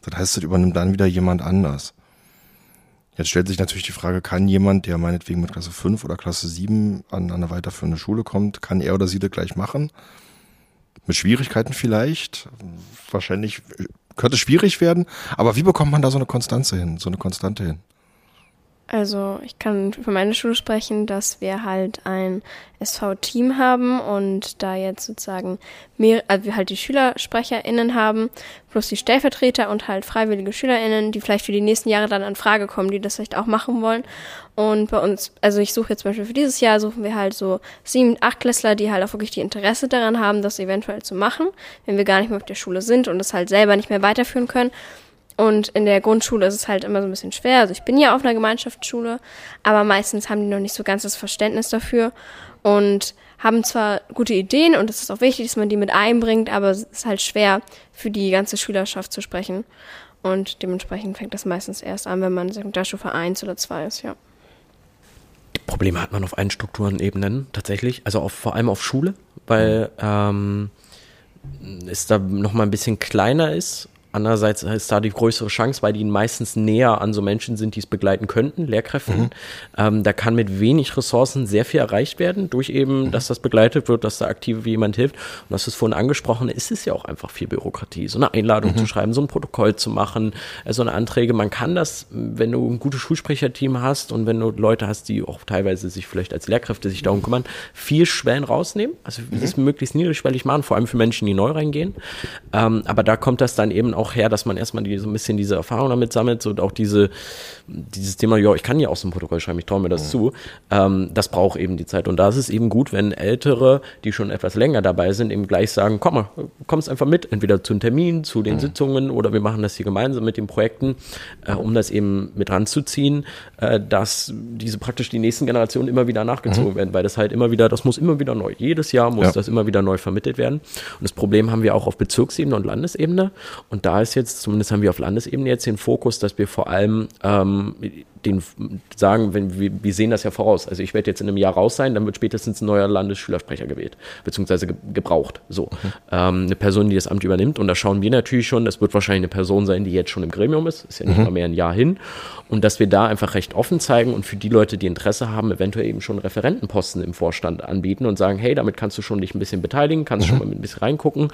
Das heißt, das übernimmt dann wieder jemand anders. Jetzt stellt sich natürlich die Frage, kann jemand, der meinetwegen mit Klasse 5 oder Klasse 7 an, an eine weiterführende Schule kommt, kann er oder sie das gleich machen? Mit Schwierigkeiten vielleicht. Wahrscheinlich könnte es schwierig werden. Aber wie bekommt man da so eine Konstanze hin, so eine Konstante hin? Also ich kann für meine Schule sprechen, dass wir halt ein SV-Team haben und da jetzt sozusagen mehr, also wir halt die SchülersprecherInnen haben, plus die Stellvertreter und halt freiwillige SchülerInnen, die vielleicht für die nächsten Jahre dann an Frage kommen, die das vielleicht auch machen wollen. Und bei uns, also ich suche jetzt zum Beispiel für dieses Jahr, suchen wir halt so sieben, acht Klässler, die halt auch wirklich die Interesse daran haben, das eventuell zu machen, wenn wir gar nicht mehr auf der Schule sind und das halt selber nicht mehr weiterführen können. Und in der Grundschule ist es halt immer so ein bisschen schwer. Also ich bin ja auf einer Gemeinschaftsschule, aber meistens haben die noch nicht so ganz das Verständnis dafür und haben zwar gute Ideen und es ist auch wichtig, dass man die mit einbringt, aber es ist halt schwer für die ganze Schülerschaft zu sprechen. Und dementsprechend fängt das meistens erst an, wenn man Sekundarstufe 1 oder 2 ist, ja. Probleme hat man auf allen Strukturenebenen tatsächlich, also auf, vor allem auf Schule, weil ähm, es da nochmal ein bisschen kleiner ist Andererseits ist da die größere Chance, weil die meistens näher an so Menschen sind, die es begleiten könnten, Lehrkräften. Mhm. Ähm, da kann mit wenig Ressourcen sehr viel erreicht werden, durch eben, mhm. dass das begleitet wird, dass da aktiv jemand hilft. Und das ist vorhin angesprochen, ist es ja auch einfach viel Bürokratie. So eine Einladung mhm. zu schreiben, so ein Protokoll zu machen, äh, so eine Anträge. Man kann das, wenn du ein gutes Schulsprecherteam hast und wenn du Leute hast, die auch teilweise sich vielleicht als Lehrkräfte sich darum kümmern, viel Schwellen rausnehmen. Also mhm. das möglichst niedrigschwellig machen, vor allem für Menschen, die neu reingehen. Ähm, aber da kommt das dann eben auch auch her, dass man erstmal die, so ein bisschen diese Erfahrung damit sammelt und auch diese, dieses Thema, ja, ich kann ja aus dem Protokoll schreiben, ich traue mir das mhm. zu. Ähm, das braucht eben die Zeit. Und da ist es eben gut, wenn Ältere, die schon etwas länger dabei sind, eben gleich sagen, komm mal, kommst einfach mit, entweder zu einem Termin, zu den mhm. Sitzungen oder wir machen das hier gemeinsam mit den Projekten, äh, um das eben mit ranzuziehen, äh, dass diese praktisch die nächsten Generationen immer wieder nachgezogen mhm. werden, weil das halt immer wieder, das muss immer wieder neu, jedes Jahr muss ja. das immer wieder neu vermittelt werden. Und das Problem haben wir auch auf Bezirksebene und Landesebene. Und da da ist jetzt, zumindest haben wir auf Landesebene jetzt den Fokus, dass wir vor allem ähm, den sagen, wenn wir, wir sehen das ja voraus. Also ich werde jetzt in einem Jahr raus sein, dann wird spätestens ein neuer Landesschülersprecher gewählt, beziehungsweise ge gebraucht. So. Mhm. Ähm, eine Person, die das Amt übernimmt. Und da schauen wir natürlich schon, das wird wahrscheinlich eine Person sein, die jetzt schon im Gremium ist, ist ja nicht mhm. mal mehr ein Jahr hin. Und dass wir da einfach recht offen zeigen und für die Leute, die Interesse haben, eventuell eben schon Referentenposten im Vorstand anbieten und sagen, hey, damit kannst du schon dich ein bisschen beteiligen, kannst mhm. schon mal ein bisschen reingucken,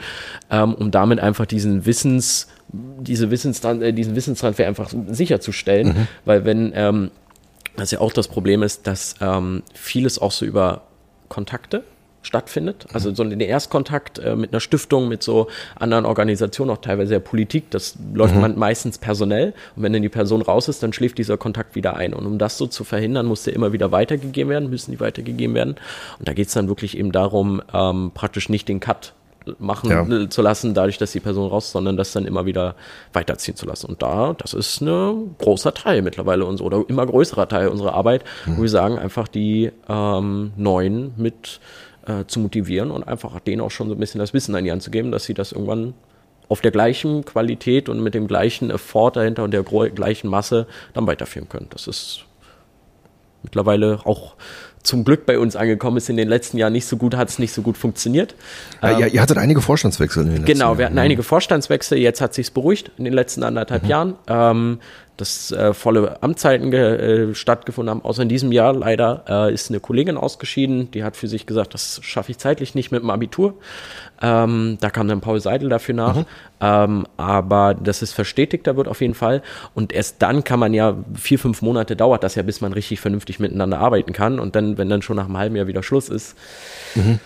ähm, um damit einfach diesen Wissens diese Wissenstran äh, diesen Wissenstransfer einfach sicherzustellen, mhm. weil wenn ähm, das ja auch das Problem ist, dass ähm, vieles auch so über Kontakte stattfindet. Also so der Erstkontakt äh, mit einer Stiftung, mit so anderen Organisationen, auch teilweise der Politik, das läuft mhm. man meistens personell. Und wenn dann die Person raus ist, dann schläft dieser Kontakt wieder ein. Und um das so zu verhindern, muss der immer wieder weitergegeben werden, müssen die weitergegeben werden. Und da geht es dann wirklich eben darum, ähm, praktisch nicht den Cut machen ja. zu lassen, dadurch, dass die Person raus, sondern das dann immer wieder weiterziehen zu lassen. Und da, das ist ein großer Teil mittlerweile unserer, oder immer größerer Teil unserer Arbeit, mhm. wo wir sagen, einfach die ähm, Neuen mit äh, zu motivieren und einfach denen auch schon so ein bisschen das Wissen an die Hand zu geben, dass sie das irgendwann auf der gleichen Qualität und mit dem gleichen Effort dahinter und der gleichen Masse dann weiterführen können. Das ist mittlerweile auch zum Glück bei uns angekommen ist. In den letzten Jahren nicht so gut, hat es nicht so gut funktioniert. Ja, ähm, ihr hattet einige Vorstandswechsel in den letzten Genau, wir hatten Jahren. einige Vorstandswechsel. Jetzt hat sich's beruhigt in den letzten anderthalb mhm. Jahren. Ähm, dass äh, volle Amtszeiten äh, stattgefunden haben. Außer in diesem Jahr leider äh, ist eine Kollegin ausgeschieden, die hat für sich gesagt, das schaffe ich zeitlich nicht mit dem Abitur. Ähm, da kam dann Paul Seidel dafür nach. Mhm. Ähm, aber das ist verstetigter wird auf jeden Fall. Und erst dann kann man ja, vier, fünf Monate dauert das ja, bis man richtig vernünftig miteinander arbeiten kann. Und dann, wenn dann schon nach einem halben Jahr wieder Schluss ist, mhm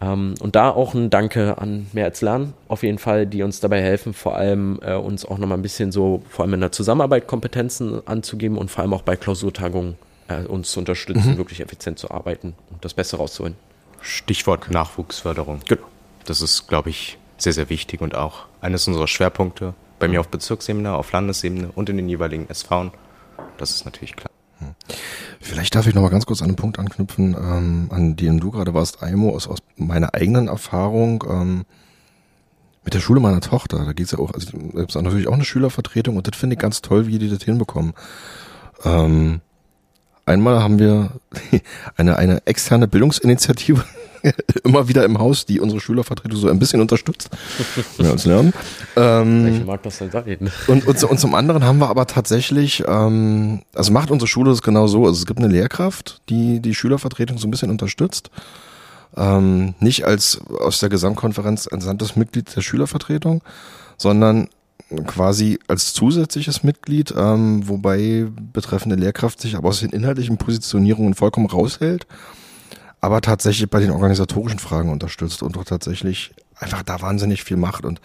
ähm, und da auch ein Danke an Mehr als Lernen auf jeden Fall, die uns dabei helfen, vor allem äh, uns auch nochmal ein bisschen so, vor allem in der Zusammenarbeit Kompetenzen anzugeben und vor allem auch bei Klausurtagungen äh, uns zu unterstützen, mhm. wirklich effizient zu arbeiten und das Beste rauszuholen. Stichwort Nachwuchsförderung. Genau. Das ist, glaube ich, sehr, sehr wichtig und auch eines unserer Schwerpunkte bei mir auf Bezirksebene, auf Landesebene und in den jeweiligen SVen. Das ist natürlich klar. Hm. Vielleicht darf ich noch mal ganz kurz an einen Punkt anknüpfen, ähm, an dem du gerade warst, Aimo, aus, aus meiner eigenen Erfahrung ähm, mit der Schule meiner Tochter. Da geht's ja auch, also es ist natürlich auch eine Schülervertretung und das finde ich ganz toll, wie die das hinbekommen. Ähm, einmal haben wir eine, eine externe Bildungsinitiative immer wieder im Haus, die unsere Schülervertretung so ein bisschen unterstützt, wenn wir uns lernen. Ähm, ich mag das denn sein? Und, und, und zum anderen haben wir aber tatsächlich, ähm, also macht unsere Schule das genau so, also es gibt eine Lehrkraft, die die Schülervertretung so ein bisschen unterstützt. Ähm, nicht als aus der Gesamtkonferenz entsandtes Mitglied der Schülervertretung, sondern quasi als zusätzliches Mitglied, ähm, wobei betreffende Lehrkraft sich aber aus den inhaltlichen Positionierungen vollkommen raushält aber tatsächlich bei den organisatorischen Fragen unterstützt und auch tatsächlich einfach da wahnsinnig viel macht und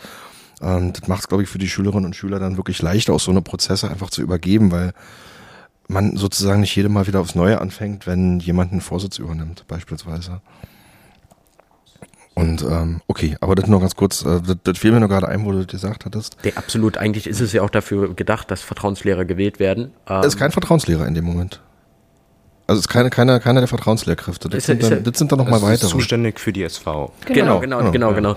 ähm, das macht es, glaube ich, für die Schülerinnen und Schüler dann wirklich leichter, auch so eine Prozesse einfach zu übergeben, weil man sozusagen nicht jedes Mal wieder aufs Neue anfängt, wenn jemand einen Vorsitz übernimmt, beispielsweise. Und ähm, okay, aber das nur ganz kurz, äh, das, das fiel mir nur gerade ein, wo du das gesagt hattest. Der absolut, eigentlich ist es ja auch dafür gedacht, dass Vertrauenslehrer gewählt werden. Ähm, es ist kein Vertrauenslehrer in dem Moment. Also es ist keine, keine, keine der Vertrauenslehrkräfte. Das, ist, sind, dann, das sind dann nochmal weitere. zuständig für die SV. Genau, genau, genau, genau. genau.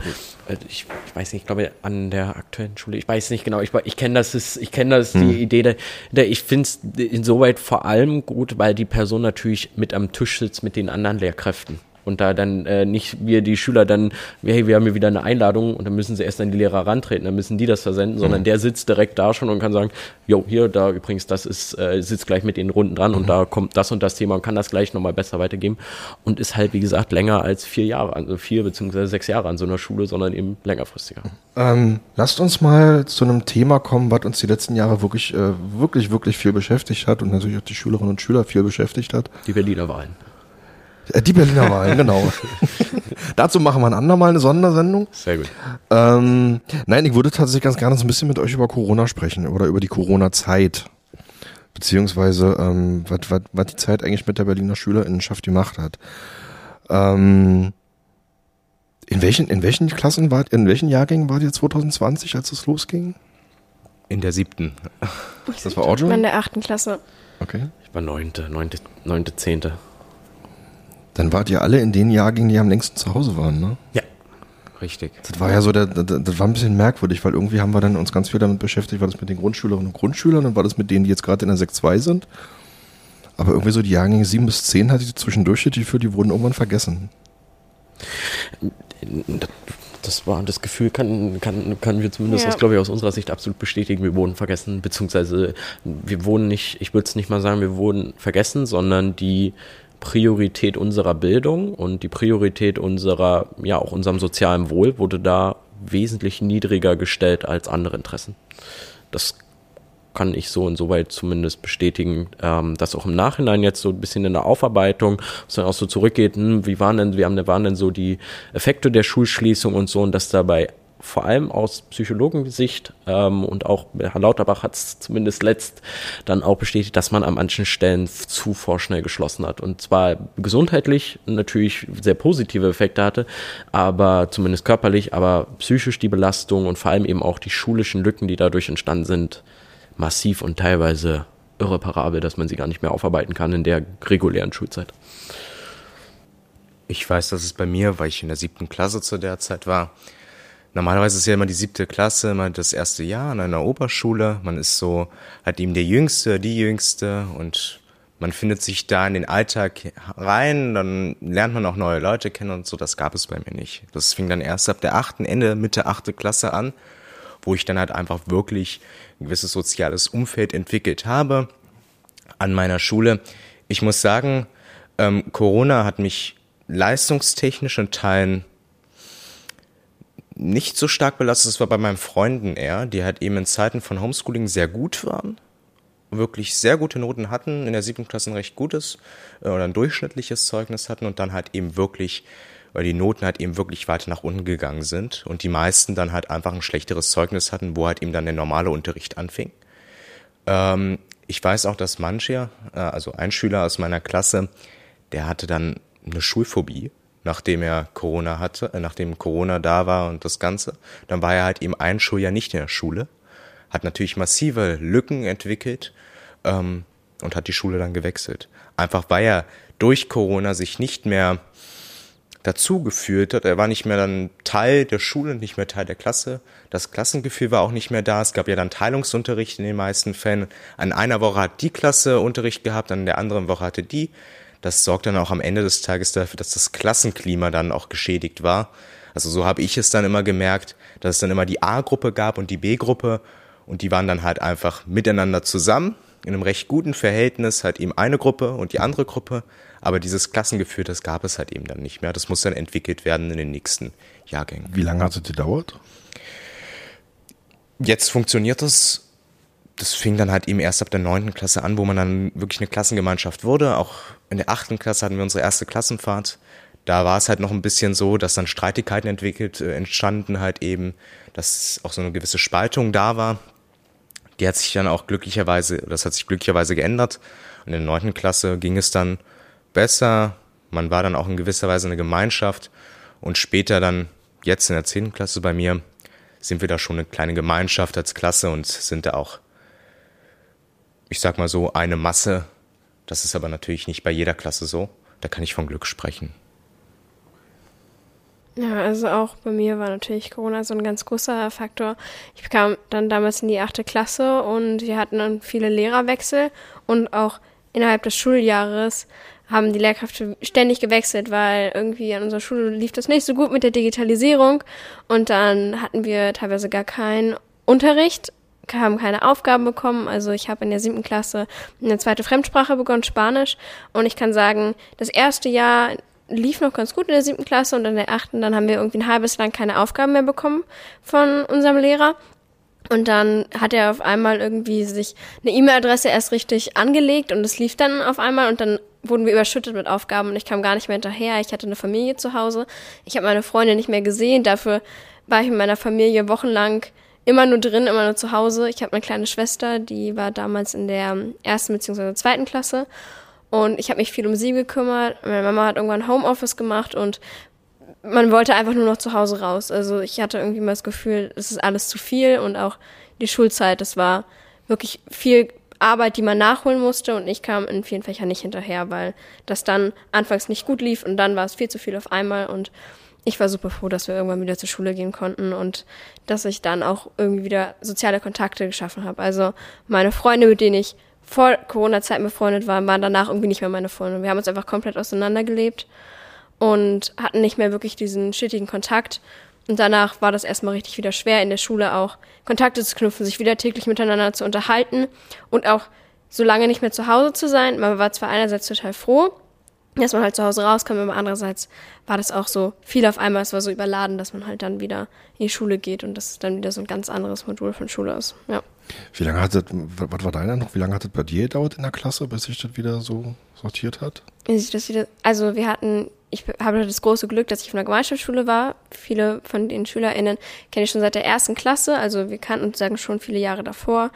Ich, ich, weiß nicht, ich glaube an der aktuellen Schule, ich weiß nicht genau, ich, ich kenne das, ist, ich kenne das, hm. die Idee, der, der ich finde es insoweit vor allem gut, weil die Person natürlich mit am Tisch sitzt mit den anderen Lehrkräften und da dann äh, nicht wir die Schüler dann, hey, wir haben hier wieder eine Einladung und dann müssen sie erst an die Lehrer rantreten, dann müssen die das versenden, sondern mhm. der sitzt direkt da schon und kann sagen, jo, hier, da übrigens, das ist, äh, sitzt gleich mit den Runden dran mhm. und da kommt das und das Thema und kann das gleich nochmal besser weitergeben und ist halt, wie gesagt, länger als vier Jahre, also vier beziehungsweise sechs Jahre an so einer Schule, sondern eben längerfristiger. Ähm, lasst uns mal zu einem Thema kommen, was uns die letzten Jahre wirklich, äh, wirklich, wirklich viel beschäftigt hat und natürlich auch die Schülerinnen und Schüler viel beschäftigt hat. Die Berliner Wahlen. Äh, die Berliner Wahlen, genau. Dazu machen wir ein andermal eine Sondersendung. Sehr gut. Ähm, nein, ich würde tatsächlich ganz gerne so ein bisschen mit euch über Corona sprechen oder über die Corona-Zeit. Beziehungsweise, ähm, was, die Zeit eigentlich mit der Berliner Schülerinnenschaft gemacht hat. Ähm, in welchen, in welchen Klassen wart, in welchen Jahrgängen wart ihr 2020, als es losging? In der siebten. Das war auch schon? In der achten Klasse. Okay. Ich war neunte, neunte, neunte, zehnte. Dann wart ihr alle in den Jahrgängen, die am längsten zu Hause waren, ne? Ja. Richtig. Das war ja so, der, das, das war ein bisschen merkwürdig, weil irgendwie haben wir dann uns ganz viel damit beschäftigt, war das mit den Grundschülerinnen und Grundschülern und war das mit denen, die jetzt gerade in der 6-2 sind. Aber irgendwie so die Jahrgänge 7 bis 10 hatte ich zwischendurch die Gefühl, die wurden irgendwann vergessen. Das war das Gefühl, kann, kann, können wir zumindest ja. aus, glaube ich, aus unserer Sicht absolut bestätigen. Wir wurden vergessen, beziehungsweise wir wurden nicht, ich würde es nicht mal sagen, wir wurden vergessen, sondern die Priorität unserer Bildung und die Priorität unserer, ja, auch unserem sozialen Wohl wurde da wesentlich niedriger gestellt als andere Interessen. Das kann ich so insoweit zumindest bestätigen, ähm, dass auch im Nachhinein jetzt so ein bisschen in der Aufarbeitung, dass dann auch so zurückgeht, hm, wie waren denn, wie haben, waren denn so die Effekte der Schulschließung und so, und dass dabei vor allem aus Psychologensicht ähm, und auch Herr Lauterbach hat es zumindest letzt dann auch bestätigt, dass man an manchen Stellen zu vorschnell geschlossen hat. Und zwar gesundheitlich natürlich sehr positive Effekte hatte, aber zumindest körperlich, aber psychisch die Belastung und vor allem eben auch die schulischen Lücken, die dadurch entstanden sind, massiv und teilweise irreparabel, dass man sie gar nicht mehr aufarbeiten kann in der regulären Schulzeit. Ich weiß, dass es bei mir, weil ich in der siebten Klasse zu der Zeit war, normalerweise ist ja immer die siebte Klasse, immer das erste Jahr an einer Oberschule. Man ist so, hat eben der Jüngste, die Jüngste und man findet sich da in den Alltag rein, dann lernt man auch neue Leute kennen und so. Das gab es bei mir nicht. Das fing dann erst ab der achten, Ende, Mitte achte Klasse an, wo ich dann halt einfach wirklich ein gewisses soziales Umfeld entwickelt habe an meiner Schule. Ich muss sagen, ähm, Corona hat mich leistungstechnisch in Teilen nicht so stark belastet. Das war bei meinen Freunden eher, die halt eben in Zeiten von Homeschooling sehr gut waren, wirklich sehr gute Noten hatten, in der siebten Klasse ein recht gutes äh, oder ein durchschnittliches Zeugnis hatten und dann halt eben wirklich, weil die Noten halt eben wirklich weiter nach unten gegangen sind und die meisten dann halt einfach ein schlechteres Zeugnis hatten, wo halt eben dann der normale Unterricht anfing. Ähm, ich weiß auch, dass manche, äh, also ein Schüler aus meiner Klasse, der hatte dann eine Schulphobie nachdem er Corona hatte, äh, nachdem Corona da war und das Ganze. Dann war er halt eben ein Schuljahr nicht in der Schule, hat natürlich massive Lücken entwickelt ähm, und hat die Schule dann gewechselt. Einfach weil er durch Corona sich nicht mehr dazu gefühlt hat. Er war nicht mehr dann Teil der Schule, nicht mehr Teil der Klasse. Das Klassengefühl war auch nicht mehr da. Es gab ja dann Teilungsunterricht in den meisten Fällen. An einer Woche hat die Klasse Unterricht gehabt, an der anderen Woche hatte die das sorgt dann auch am Ende des Tages dafür, dass das Klassenklima dann auch geschädigt war. Also so habe ich es dann immer gemerkt, dass es dann immer die A-Gruppe gab und die B-Gruppe und die waren dann halt einfach miteinander zusammen in einem recht guten Verhältnis, halt eben eine Gruppe und die andere Gruppe. Aber dieses Klassengefühl, das gab es halt eben dann nicht mehr. Das muss dann entwickelt werden in den nächsten Jahrgängen. Wie lange hat es gedauert? Jetzt funktioniert das das fing dann halt eben erst ab der neunten Klasse an, wo man dann wirklich eine Klassengemeinschaft wurde. Auch in der achten Klasse hatten wir unsere erste Klassenfahrt. Da war es halt noch ein bisschen so, dass dann Streitigkeiten entwickelt, äh, entstanden halt eben, dass auch so eine gewisse Spaltung da war. Die hat sich dann auch glücklicherweise, das hat sich glücklicherweise geändert. Und in der neunten Klasse ging es dann besser. Man war dann auch in gewisser Weise eine Gemeinschaft. Und später dann, jetzt in der zehnten Klasse bei mir, sind wir da schon eine kleine Gemeinschaft als Klasse und sind da auch ich sag mal so, eine Masse Das ist aber natürlich nicht bei jeder Klasse so. Da kann ich von Glück sprechen. Ja, also auch bei mir war natürlich Corona so ein ganz großer Faktor. Ich kam dann damals in die achte Klasse und wir hatten dann viele Lehrerwechsel und auch innerhalb des Schuljahres haben die Lehrkräfte ständig gewechselt, weil irgendwie an unserer Schule lief das nicht so gut mit der Digitalisierung und dann hatten wir teilweise gar keinen Unterricht, haben keine Aufgaben bekommen. Also ich habe in der siebten Klasse eine zweite Fremdsprache begonnen, Spanisch und ich kann sagen, das erste Jahr lief noch ganz gut in der siebten Klasse und in der achten, dann haben wir irgendwie ein halbes lang keine Aufgaben mehr bekommen von unserem Lehrer. Und dann hat er auf einmal irgendwie sich eine E-Mail-Adresse erst richtig angelegt und es lief dann auf einmal und dann wurden wir überschüttet mit Aufgaben und ich kam gar nicht mehr hinterher. Ich hatte eine Familie zu Hause. Ich habe meine Freunde nicht mehr gesehen. Dafür war ich mit meiner Familie wochenlang immer nur drin, immer nur zu Hause. Ich habe eine kleine Schwester, die war damals in der ersten bzw. zweiten Klasse und ich habe mich viel um sie gekümmert. Meine Mama hat irgendwann Homeoffice gemacht und man wollte einfach nur noch zu Hause raus. Also ich hatte irgendwie mal das Gefühl, es ist alles zu viel und auch die Schulzeit, das war wirklich viel Arbeit, die man nachholen musste und ich kam in vielen Fächern nicht hinterher, weil das dann anfangs nicht gut lief und dann war es viel zu viel auf einmal und ich war super froh, dass wir irgendwann wieder zur Schule gehen konnten und dass ich dann auch irgendwie wieder soziale Kontakte geschaffen habe. Also meine Freunde, mit denen ich vor Corona-Zeiten befreundet waren, waren danach irgendwie nicht mehr meine Freunde. Wir haben uns einfach komplett auseinandergelebt und hatten nicht mehr wirklich diesen schittigen Kontakt. Und danach war das erstmal richtig wieder schwer, in der Schule auch Kontakte zu knüpfen, sich wieder täglich miteinander zu unterhalten und auch so lange nicht mehr zu Hause zu sein. Man war zwar einerseits total froh, dass man halt zu Hause rauskam, aber andererseits war das auch so viel auf einmal, es war so überladen, dass man halt dann wieder in die Schule geht und das ist dann wieder so ein ganz anderes Modul von Schule aus. Ja. Wie lange hat das, was war deiner noch, wie lange hat das bei dir gedauert in der Klasse, bis sich das wieder so sortiert hat? Wieder, also wir hatten, ich habe das große Glück, dass ich auf einer Gemeinschaftsschule war. Viele von den SchülerInnen kenne ich schon seit der ersten Klasse, also wir kannten uns sagen schon viele Jahre davor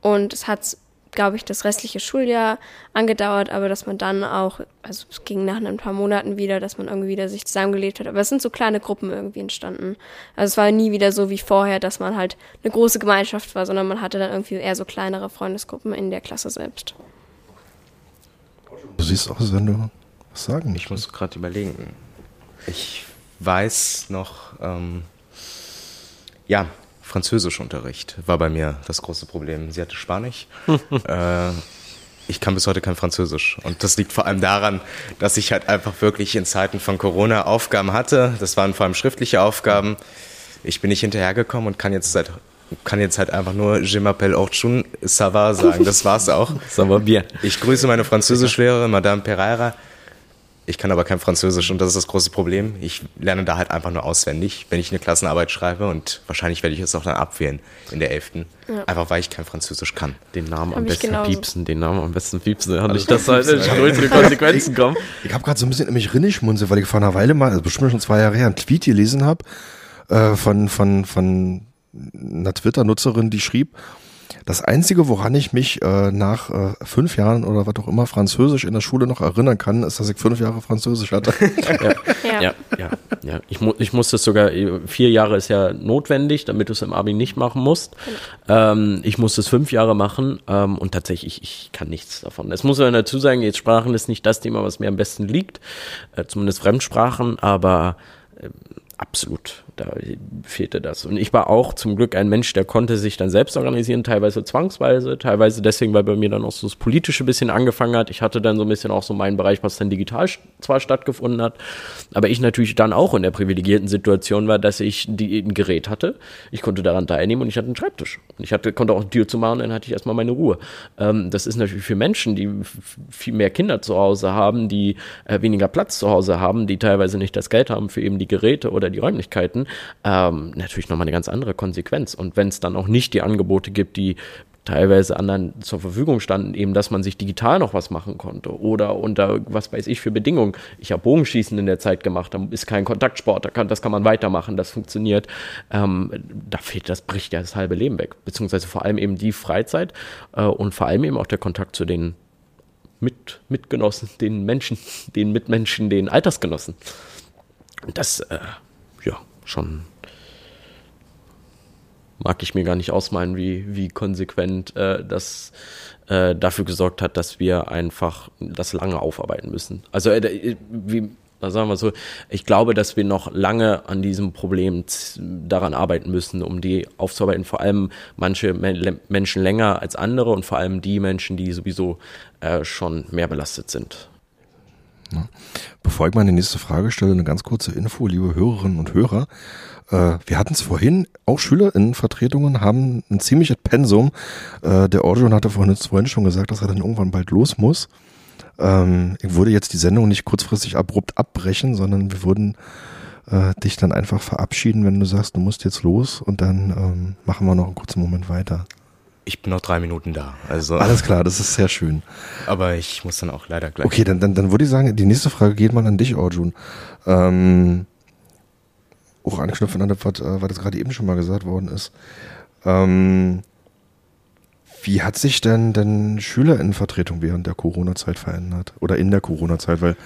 und es hat glaube ich, das restliche Schuljahr angedauert, aber dass man dann auch, also es ging nach ein paar Monaten wieder, dass man irgendwie wieder sich zusammengelebt hat. Aber es sind so kleine Gruppen irgendwie entstanden. Also es war nie wieder so wie vorher, dass man halt eine große Gemeinschaft war, sondern man hatte dann irgendwie eher so kleinere Freundesgruppen in der Klasse selbst. Du siehst aus, wenn du was sagen Ich muss gerade überlegen. Ich weiß noch, ähm, ja, Französischunterricht war bei mir das große Problem. Sie hatte Spanisch. äh, ich kann bis heute kein Französisch. Und das liegt vor allem daran, dass ich halt einfach wirklich in Zeiten von Corona Aufgaben hatte. Das waren vor allem schriftliche Aufgaben. Ich bin nicht hinterhergekommen und kann jetzt seit kann jetzt halt einfach nur Je m'appelle Orchun, ça va sagen. Das war's auch. ça va bien. Ich grüße meine Französischlehrerin, Madame Pereira. Ich kann aber kein Französisch und das ist das große Problem. Ich lerne da halt einfach nur auswendig, wenn ich eine Klassenarbeit schreibe und wahrscheinlich werde ich es auch dann abwählen in der 11. Ja. Einfach weil ich kein Französisch kann. Den Namen am besten piepsen, den Namen am besten piepsen, ja, nicht, dass halt größere Konsequenzen kommen. Ich, ich habe gerade so ein bisschen in mich rinnischmunze, weil ich vor einer Weile mal, also bestimmt schon zwei Jahre her, einen Tweet gelesen habe äh, von, von, von einer Twitter-Nutzerin, die schrieb, das Einzige, woran ich mich äh, nach äh, fünf Jahren oder was auch immer Französisch in der Schule noch erinnern kann, ist, dass ich fünf Jahre Französisch hatte. ja. Ja. ja, ja, ja. Ich, mu ich musste es sogar, vier Jahre ist ja notwendig, damit du es im Abi nicht machen musst. Ähm, ich musste es fünf Jahre machen ähm, und tatsächlich, ich, ich kann nichts davon. Es muss man dazu sagen, jetzt Sprachen ist nicht das Thema, was mir am besten liegt, äh, zumindest Fremdsprachen, aber äh, absolut da fehlte das. Und ich war auch zum Glück ein Mensch, der konnte sich dann selbst organisieren, teilweise zwangsweise, teilweise deswegen, weil bei mir dann auch so das Politische bisschen angefangen hat. Ich hatte dann so ein bisschen auch so meinen Bereich, was dann digital zwar stattgefunden hat, aber ich natürlich dann auch in der privilegierten Situation war, dass ich die, ein Gerät hatte. Ich konnte daran teilnehmen und ich hatte einen Schreibtisch. Und ich hatte, konnte auch eine Tür zu machen, dann hatte ich erstmal meine Ruhe. Ähm, das ist natürlich für Menschen, die viel mehr Kinder zu Hause haben, die äh, weniger Platz zu Hause haben, die teilweise nicht das Geld haben für eben die Geräte oder die Räumlichkeiten, ähm, natürlich nochmal eine ganz andere Konsequenz. Und wenn es dann auch nicht die Angebote gibt, die teilweise anderen zur Verfügung standen, eben, dass man sich digital noch was machen konnte oder unter was weiß ich für Bedingungen. Ich habe Bogenschießen in der Zeit gemacht, da ist kein Kontaktsport, da kann, das kann man weitermachen, das funktioniert. Ähm, da fehlt, das bricht ja das halbe Leben weg, beziehungsweise vor allem eben die Freizeit äh, und vor allem eben auch der Kontakt zu den mit, Mitgenossen, den Menschen, den Mitmenschen, den Altersgenossen. Das, äh, schon mag ich mir gar nicht ausmalen, wie, wie konsequent äh, das äh, dafür gesorgt hat, dass wir einfach das lange aufarbeiten müssen. Also äh, wie, sagen wir so, ich glaube, dass wir noch lange an diesem Problem daran arbeiten müssen, um die aufzuarbeiten. Vor allem manche Menschen länger als andere und vor allem die Menschen, die sowieso äh, schon mehr belastet sind. Bevor ich meine nächste Frage stelle, eine ganz kurze Info, liebe Hörerinnen und Hörer. Äh, wir hatten es vorhin, auch SchülerInnenvertretungen haben ein ziemliches Pensum. Äh, der Orjon hatte vorhin, vorhin schon gesagt, dass er dann irgendwann bald los muss. Ähm, ich würde jetzt die Sendung nicht kurzfristig abrupt abbrechen, sondern wir würden äh, dich dann einfach verabschieden, wenn du sagst, du musst jetzt los und dann ähm, machen wir noch einen kurzen Moment weiter. Ich bin noch drei Minuten da. Also. Alles klar, das ist sehr schön. Aber ich muss dann auch leider gleich. Okay, dann, dann, dann würde ich sagen, die nächste Frage geht mal an dich, Orjun. Ähm, auch anknüpfen an das, was, äh, was das gerade eben schon mal gesagt worden ist. Ähm, wie hat sich denn denn Schülerinnenvertretung während der Corona-Zeit verändert? Oder in der Corona-Zeit? Weil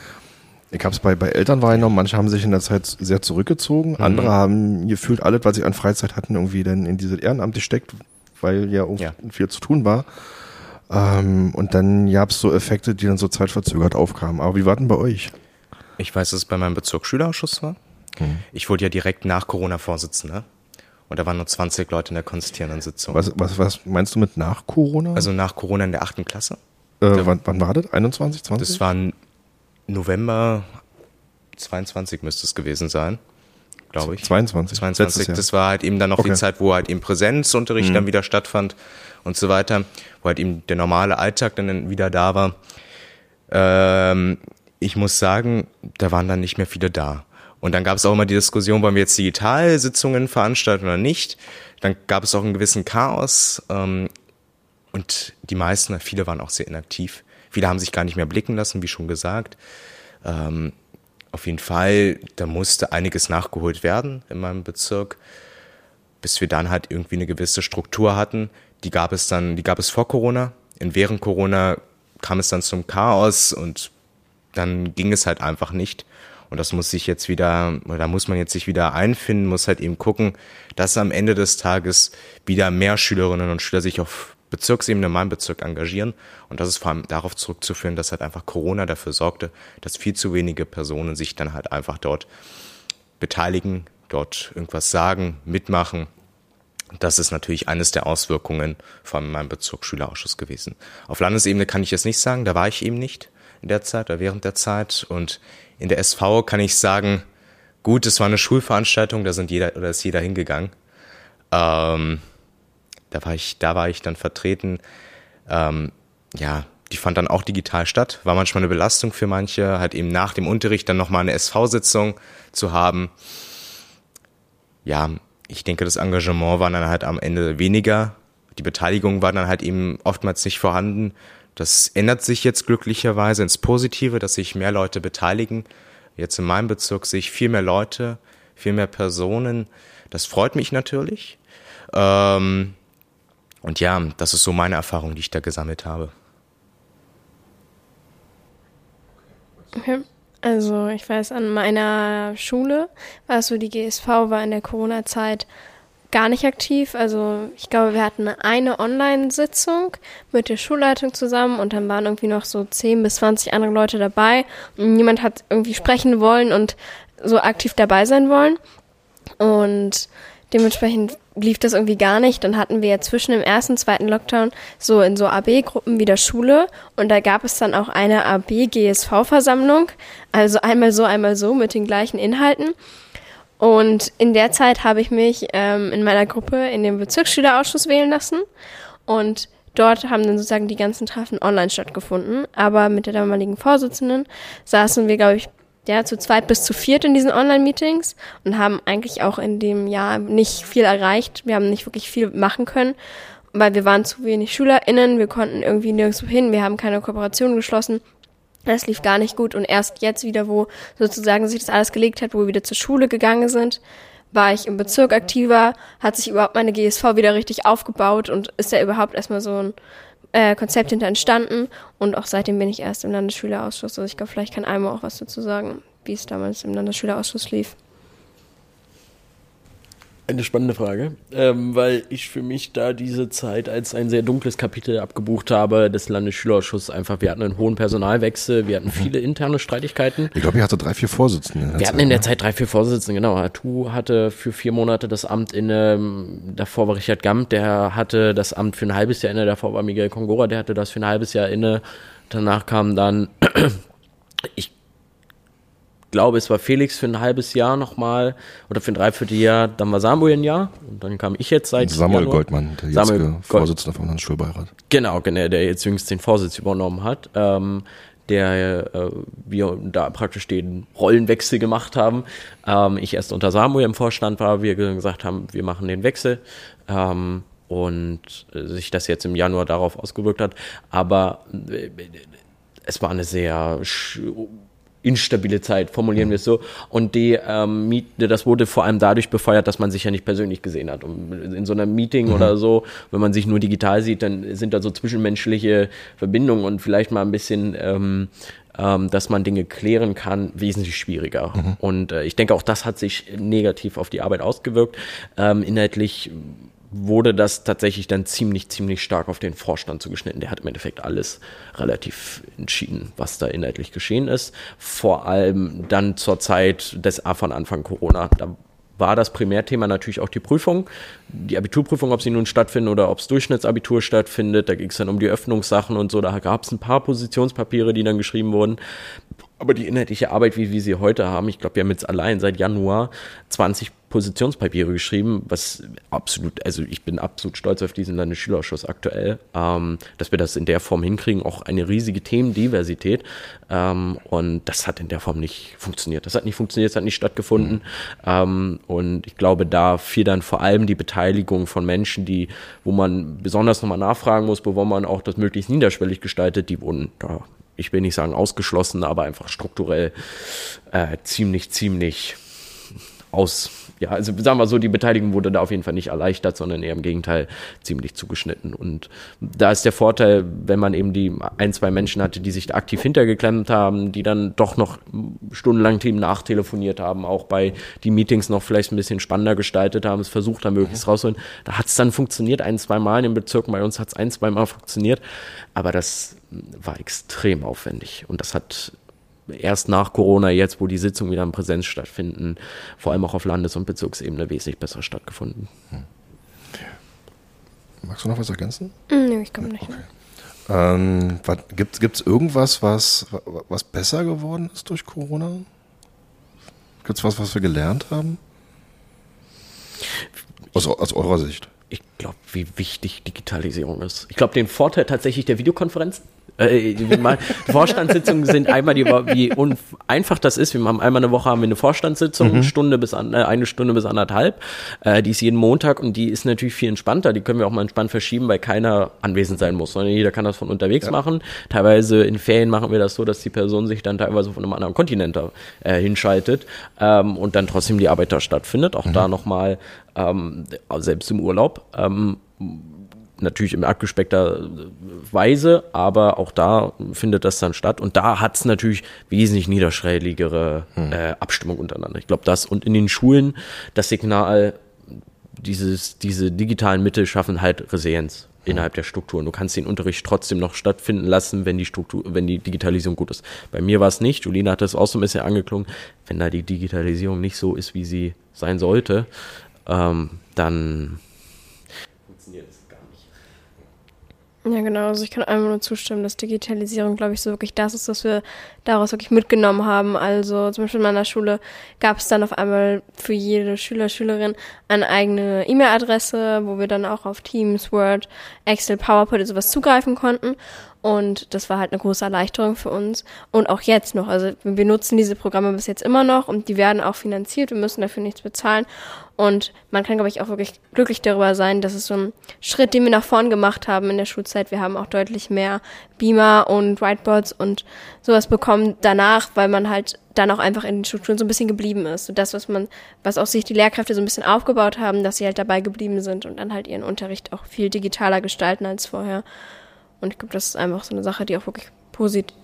ich habe es bei, bei Eltern wahrgenommen, manche haben sich in der Zeit sehr zurückgezogen, mhm. andere haben gefühlt alles, was sie an Freizeit hatten, irgendwie dann in diese Ehrenamt gesteckt, weil ja auch ja. viel zu tun war. Ähm, und dann gab es so Effekte, die dann so zeitverzögert aufkamen. Aber wie war denn bei euch? Ich weiß, dass es bei meinem Bezirk Schülerausschuss war. Mhm. Ich wurde ja direkt nach Corona Vorsitzender. Und da waren nur 20 Leute in der konstituierenden Sitzung. Was, was, was meinst du mit nach Corona? Also nach Corona in der achten Klasse. Äh, wann, wann, war das? 21, 20? Das war November 22 müsste es gewesen sein glaube ich. 22. 22. Das war halt eben dann noch okay. die Zeit, wo halt eben Präsenzunterricht mhm. dann wieder stattfand und so weiter, wo halt eben der normale Alltag dann wieder da war. Ähm, ich muss sagen, da waren dann nicht mehr viele da. Und dann gab es auch immer die Diskussion, wollen wir jetzt Digitalsitzungen veranstalten oder nicht. Dann gab es auch einen gewissen Chaos. Ähm, und die meisten, viele waren auch sehr inaktiv. Viele haben sich gar nicht mehr blicken lassen, wie schon gesagt. Ähm, auf jeden Fall, da musste einiges nachgeholt werden in meinem Bezirk, bis wir dann halt irgendwie eine gewisse Struktur hatten. Die gab es dann, die gab es vor Corona. In während Corona kam es dann zum Chaos und dann ging es halt einfach nicht. Und das muss sich jetzt wieder, da muss man jetzt sich wieder einfinden, muss halt eben gucken, dass am Ende des Tages wieder mehr Schülerinnen und Schüler sich auf Bezirksebene in meinem Bezirk engagieren. Und das ist vor allem darauf zurückzuführen, dass halt einfach Corona dafür sorgte, dass viel zu wenige Personen sich dann halt einfach dort beteiligen, dort irgendwas sagen, mitmachen. Das ist natürlich eines der Auswirkungen von meinem Bezirk Schülerausschuss gewesen. Auf Landesebene kann ich es nicht sagen, da war ich eben nicht in der Zeit oder während der Zeit. Und in der SV kann ich sagen, gut, es war eine Schulveranstaltung, da sind jeder oder ist jeder hingegangen. Ähm, da war ich, da war ich dann vertreten. Ähm, ja, die fand dann auch digital statt. War manchmal eine Belastung für manche, halt eben nach dem Unterricht dann nochmal eine SV-Sitzung zu haben. Ja, ich denke, das Engagement war dann halt am Ende weniger. Die Beteiligung war dann halt eben oftmals nicht vorhanden. Das ändert sich jetzt glücklicherweise ins Positive, dass sich mehr Leute beteiligen. Jetzt in meinem Bezirk sehe ich viel mehr Leute, viel mehr Personen. Das freut mich natürlich. Ähm, und ja, das ist so meine Erfahrung, die ich da gesammelt habe. Okay. Also ich weiß, an meiner Schule war es so, die GSV war in der Corona-Zeit gar nicht aktiv. Also ich glaube, wir hatten eine Online-Sitzung mit der Schulleitung zusammen und dann waren irgendwie noch so 10 bis 20 andere Leute dabei. Und niemand hat irgendwie sprechen wollen und so aktiv dabei sein wollen. Und dementsprechend lief das irgendwie gar nicht. Dann hatten wir ja zwischen dem ersten und zweiten Lockdown so in so AB-Gruppen wieder Schule und da gab es dann auch eine AB-GSV-Versammlung, also einmal so, einmal so mit den gleichen Inhalten. Und in der Zeit habe ich mich ähm, in meiner Gruppe in den Bezirksschülerausschuss wählen lassen und dort haben dann sozusagen die ganzen Treffen online stattgefunden. Aber mit der damaligen Vorsitzenden saßen wir, glaube ich, ja, zu zweit bis zu viert in diesen Online-Meetings und haben eigentlich auch in dem Jahr nicht viel erreicht. Wir haben nicht wirklich viel machen können, weil wir waren zu wenig SchülerInnen, wir konnten irgendwie nirgendwo hin, wir haben keine Kooperation geschlossen. Das lief gar nicht gut und erst jetzt wieder, wo sozusagen sich das alles gelegt hat, wo wir wieder zur Schule gegangen sind, war ich im Bezirk aktiver, hat sich überhaupt meine GSV wieder richtig aufgebaut und ist ja überhaupt erstmal so ein äh, Konzept hinter entstanden und auch seitdem bin ich erst im Landesschülerausschuss. Also ich glaube, vielleicht kann Almo auch was dazu sagen, wie es damals im Landesschülerausschuss lief. Eine spannende Frage, ähm, weil ich für mich da diese Zeit als ein sehr dunkles Kapitel abgebucht habe des Landesschülerausschusses. Einfach, wir hatten einen hohen Personalwechsel, wir hatten viele interne Streitigkeiten. Ich glaube, ihr hatte drei, vier Vorsitzende. Wir Zeit, hatten in der ne? Zeit drei, vier Vorsitzende, genau. Atu hatte für vier Monate das Amt inne, davor war Richard Gamt, der hatte das Amt für ein halbes Jahr inne, davor war Miguel Kongora, der hatte das für ein halbes Jahr inne. Danach kam dann, ich glaube, es war Felix für ein halbes Jahr nochmal oder für ein Dreivierteljahr, dann war Samuel ein Jahr und dann kam ich jetzt seit Samuel Januar. Goldmann, der Samuel jetzige Vorsitzende vom Landesschulbeirat. Genau, genau, der jetzt jüngst den Vorsitz übernommen hat. Ähm, der äh, wir da praktisch den Rollenwechsel gemacht haben. Ähm, ich erst unter Samuel im Vorstand war, wir gesagt haben, wir machen den Wechsel. Ähm, und äh, sich das jetzt im Januar darauf ausgewirkt hat. Aber äh, es war eine sehr instabile Zeit, formulieren wir es so. Und die ähm, Miete, das wurde vor allem dadurch befeuert, dass man sich ja nicht persönlich gesehen hat. Und in so einem Meeting mhm. oder so, wenn man sich nur digital sieht, dann sind da so zwischenmenschliche Verbindungen und vielleicht mal ein bisschen ähm, ähm, dass man Dinge klären kann, wesentlich schwieriger. Mhm. Und äh, ich denke, auch das hat sich negativ auf die Arbeit ausgewirkt. Ähm, inhaltlich wurde das tatsächlich dann ziemlich, ziemlich stark auf den Vorstand zugeschnitten. Der hat im Endeffekt alles relativ entschieden, was da inhaltlich geschehen ist. Vor allem dann zur Zeit des A von Anfang Corona. Da war das Primärthema natürlich auch die Prüfung, die Abiturprüfung, ob sie nun stattfindet oder ob es Durchschnittsabitur stattfindet. Da ging es dann um die Öffnungssachen und so. Da gab es ein paar Positionspapiere, die dann geschrieben wurden. Aber die inhaltliche Arbeit, wie wir sie heute haben, ich glaube, wir haben jetzt allein seit Januar 20 Positionspapiere geschrieben, was absolut, also ich bin absolut stolz auf diesen Landesschülerausschuss aktuell, ähm, dass wir das in der Form hinkriegen, auch eine riesige Themendiversität. Ähm, und das hat in der Form nicht funktioniert. Das hat nicht funktioniert, das hat nicht stattgefunden. Mhm. Und ich glaube, da fiel dann vor allem die Beteiligung von Menschen, die, wo man besonders nochmal nachfragen muss, bevor man auch das möglichst niederschwellig gestaltet, die wurden da ich will nicht sagen ausgeschlossen, aber einfach strukturell äh, ziemlich, ziemlich aus, ja, also sagen wir so, die Beteiligung wurde da auf jeden Fall nicht erleichtert, sondern eher im Gegenteil ziemlich zugeschnitten. Und da ist der Vorteil, wenn man eben die ein, zwei Menschen hatte, die sich da aktiv hintergeklemmt haben, die dann doch noch stundenlang Team nachtelefoniert haben, auch bei die Meetings noch vielleicht ein bisschen spannender gestaltet haben, es versucht haben, möglichst mhm. rauszuholen. Da hat es dann funktioniert, ein, zwei Mal in den Bezirken, bei uns hat es ein, zwei Mal funktioniert, aber das war extrem aufwendig und das hat erst nach Corona, jetzt, wo die Sitzungen wieder in Präsenz stattfinden, vor allem auch auf Landes- und Bezirksebene wesentlich besser stattgefunden. Hm. Magst du noch was ergänzen? Hm, nee, ich komme nicht. Okay. Ähm, Gibt es irgendwas, was, was besser geworden ist durch Corona? Gibt es was, was wir gelernt haben? Aus, aus eurer Sicht? Ich glaube, wie wichtig Digitalisierung ist. Ich glaube, den Vorteil tatsächlich der Videokonferenzen äh, Vorstandssitzungen sind einmal die Woche, wie einfach das ist. Wir haben einmal eine Woche haben wir eine Vorstandssitzung, mhm. eine Stunde bis an, äh, eine Stunde bis anderthalb. Äh, die ist jeden Montag und die ist natürlich viel entspannter. Die können wir auch mal entspannt verschieben, weil keiner anwesend sein muss, sondern jeder kann das von unterwegs ja. machen. Teilweise in Ferien machen wir das so, dass die Person sich dann teilweise von einem anderen Kontinent äh, hinschaltet ähm, und dann trotzdem die Arbeit da stattfindet. Auch mhm. da nochmal ähm, selbst im Urlaub. Ähm, natürlich in abgespeckter Weise, aber auch da findet das dann statt. Und da hat es natürlich wesentlich niederschwelligere hm. äh, Abstimmung untereinander. Ich glaube, das und in den Schulen das Signal, dieses, diese digitalen Mittel schaffen halt Resilienz hm. innerhalb der Strukturen. Du kannst den Unterricht trotzdem noch stattfinden lassen, wenn die Struktur, wenn die Digitalisierung gut ist. Bei mir war es nicht. Julina hat das auch so ein bisschen angeklungen. Wenn da die Digitalisierung nicht so ist, wie sie sein sollte, ähm, dann Ja, genau. Also ich kann einfach nur zustimmen, dass Digitalisierung, glaube ich, so wirklich das ist, was wir daraus wirklich mitgenommen haben. Also zum Beispiel in meiner Schule gab es dann auf einmal für jede Schüler, Schülerin eine eigene E-Mail-Adresse, wo wir dann auch auf Teams, Word, Excel, PowerPoint und sowas zugreifen konnten. Und das war halt eine große Erleichterung für uns. Und auch jetzt noch. Also wir nutzen diese Programme bis jetzt immer noch und die werden auch finanziert. Wir müssen dafür nichts bezahlen. Und man kann, glaube ich, auch wirklich glücklich darüber sein, dass es so ein Schritt, den wir nach vorn gemacht haben in der Schulzeit. Wir haben auch deutlich mehr Beamer und Whiteboards und sowas bekommen danach, weil man halt dann auch einfach in den Strukturen so ein bisschen geblieben ist. Und das, was man, was auch sich die Lehrkräfte so ein bisschen aufgebaut haben, dass sie halt dabei geblieben sind und dann halt ihren Unterricht auch viel digitaler gestalten als vorher. Und ich glaube, das ist einfach so eine Sache, die auch wirklich positiv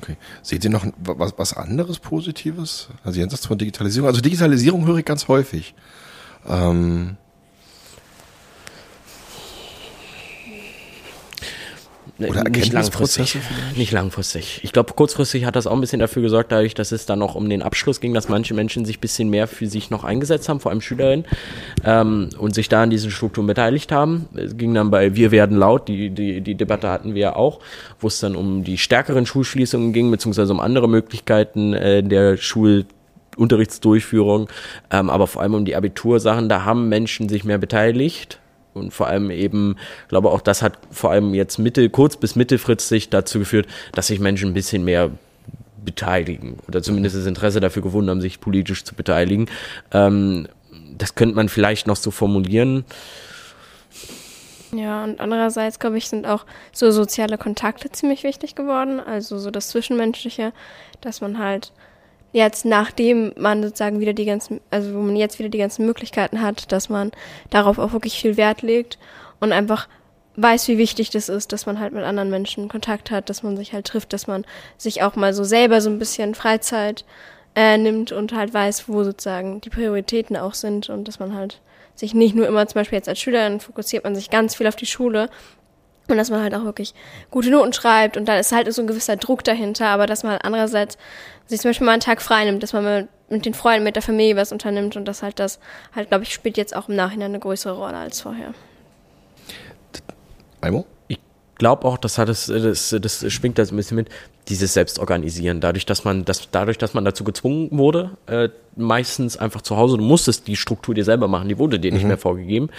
Okay. Seht ihr noch was, was anderes Positives? Also jenseits von Digitalisierung. Also Digitalisierung höre ich ganz häufig. Ähm, Oder nicht langfristig. Nicht langfristig. Ich glaube, kurzfristig hat das auch ein bisschen dafür gesorgt, dadurch, dass es dann noch um den Abschluss ging, dass manche Menschen sich ein bisschen mehr für sich noch eingesetzt haben, vor allem Schülerinnen, ähm, und sich da an diesen Strukturen beteiligt haben. Es ging dann bei Wir werden laut, die, die, die Debatte hatten wir ja auch, wo es dann um die stärkeren Schulschließungen ging, beziehungsweise um andere Möglichkeiten äh, der Schul Unterrichtsdurchführung, ähm, aber vor allem um die Abitursachen, da haben Menschen sich mehr beteiligt und vor allem eben, glaube auch, das hat vor allem jetzt mittel, kurz bis mittelfristig dazu geführt, dass sich Menschen ein bisschen mehr beteiligen oder zumindest das Interesse dafür gewonnen haben, sich politisch zu beteiligen. Ähm, das könnte man vielleicht noch so formulieren. Ja, und andererseits, glaube ich, sind auch so soziale Kontakte ziemlich wichtig geworden. Also so das Zwischenmenschliche, dass man halt jetzt, nachdem man sozusagen wieder die ganzen, also wo man jetzt wieder die ganzen Möglichkeiten hat, dass man darauf auch wirklich viel Wert legt und einfach weiß, wie wichtig das ist, dass man halt mit anderen Menschen Kontakt hat, dass man sich halt trifft, dass man sich auch mal so selber so ein bisschen Freizeit äh, nimmt und halt weiß, wo sozusagen die Prioritäten auch sind und dass man halt sich nicht nur immer zum Beispiel jetzt als Schülerin fokussiert man sich ganz viel auf die Schule, und dass man halt auch wirklich gute Noten schreibt und da ist halt so ein gewisser Druck dahinter, aber dass man halt andererseits sich zum Beispiel mal einen Tag frei nimmt, dass man mit, mit den Freunden, mit der Familie was unternimmt und das halt das halt, glaube ich, spielt jetzt auch im Nachhinein eine größere Rolle als vorher. Aimo? Ich glaube auch, das hat es, das, das schwingt das ein bisschen mit, dieses Selbstorganisieren. Dadurch, dass man, das, dadurch, dass man dazu gezwungen wurde, äh, meistens einfach zu Hause, du musstest die Struktur dir selber machen, die wurde dir nicht mhm. mehr vorgegeben.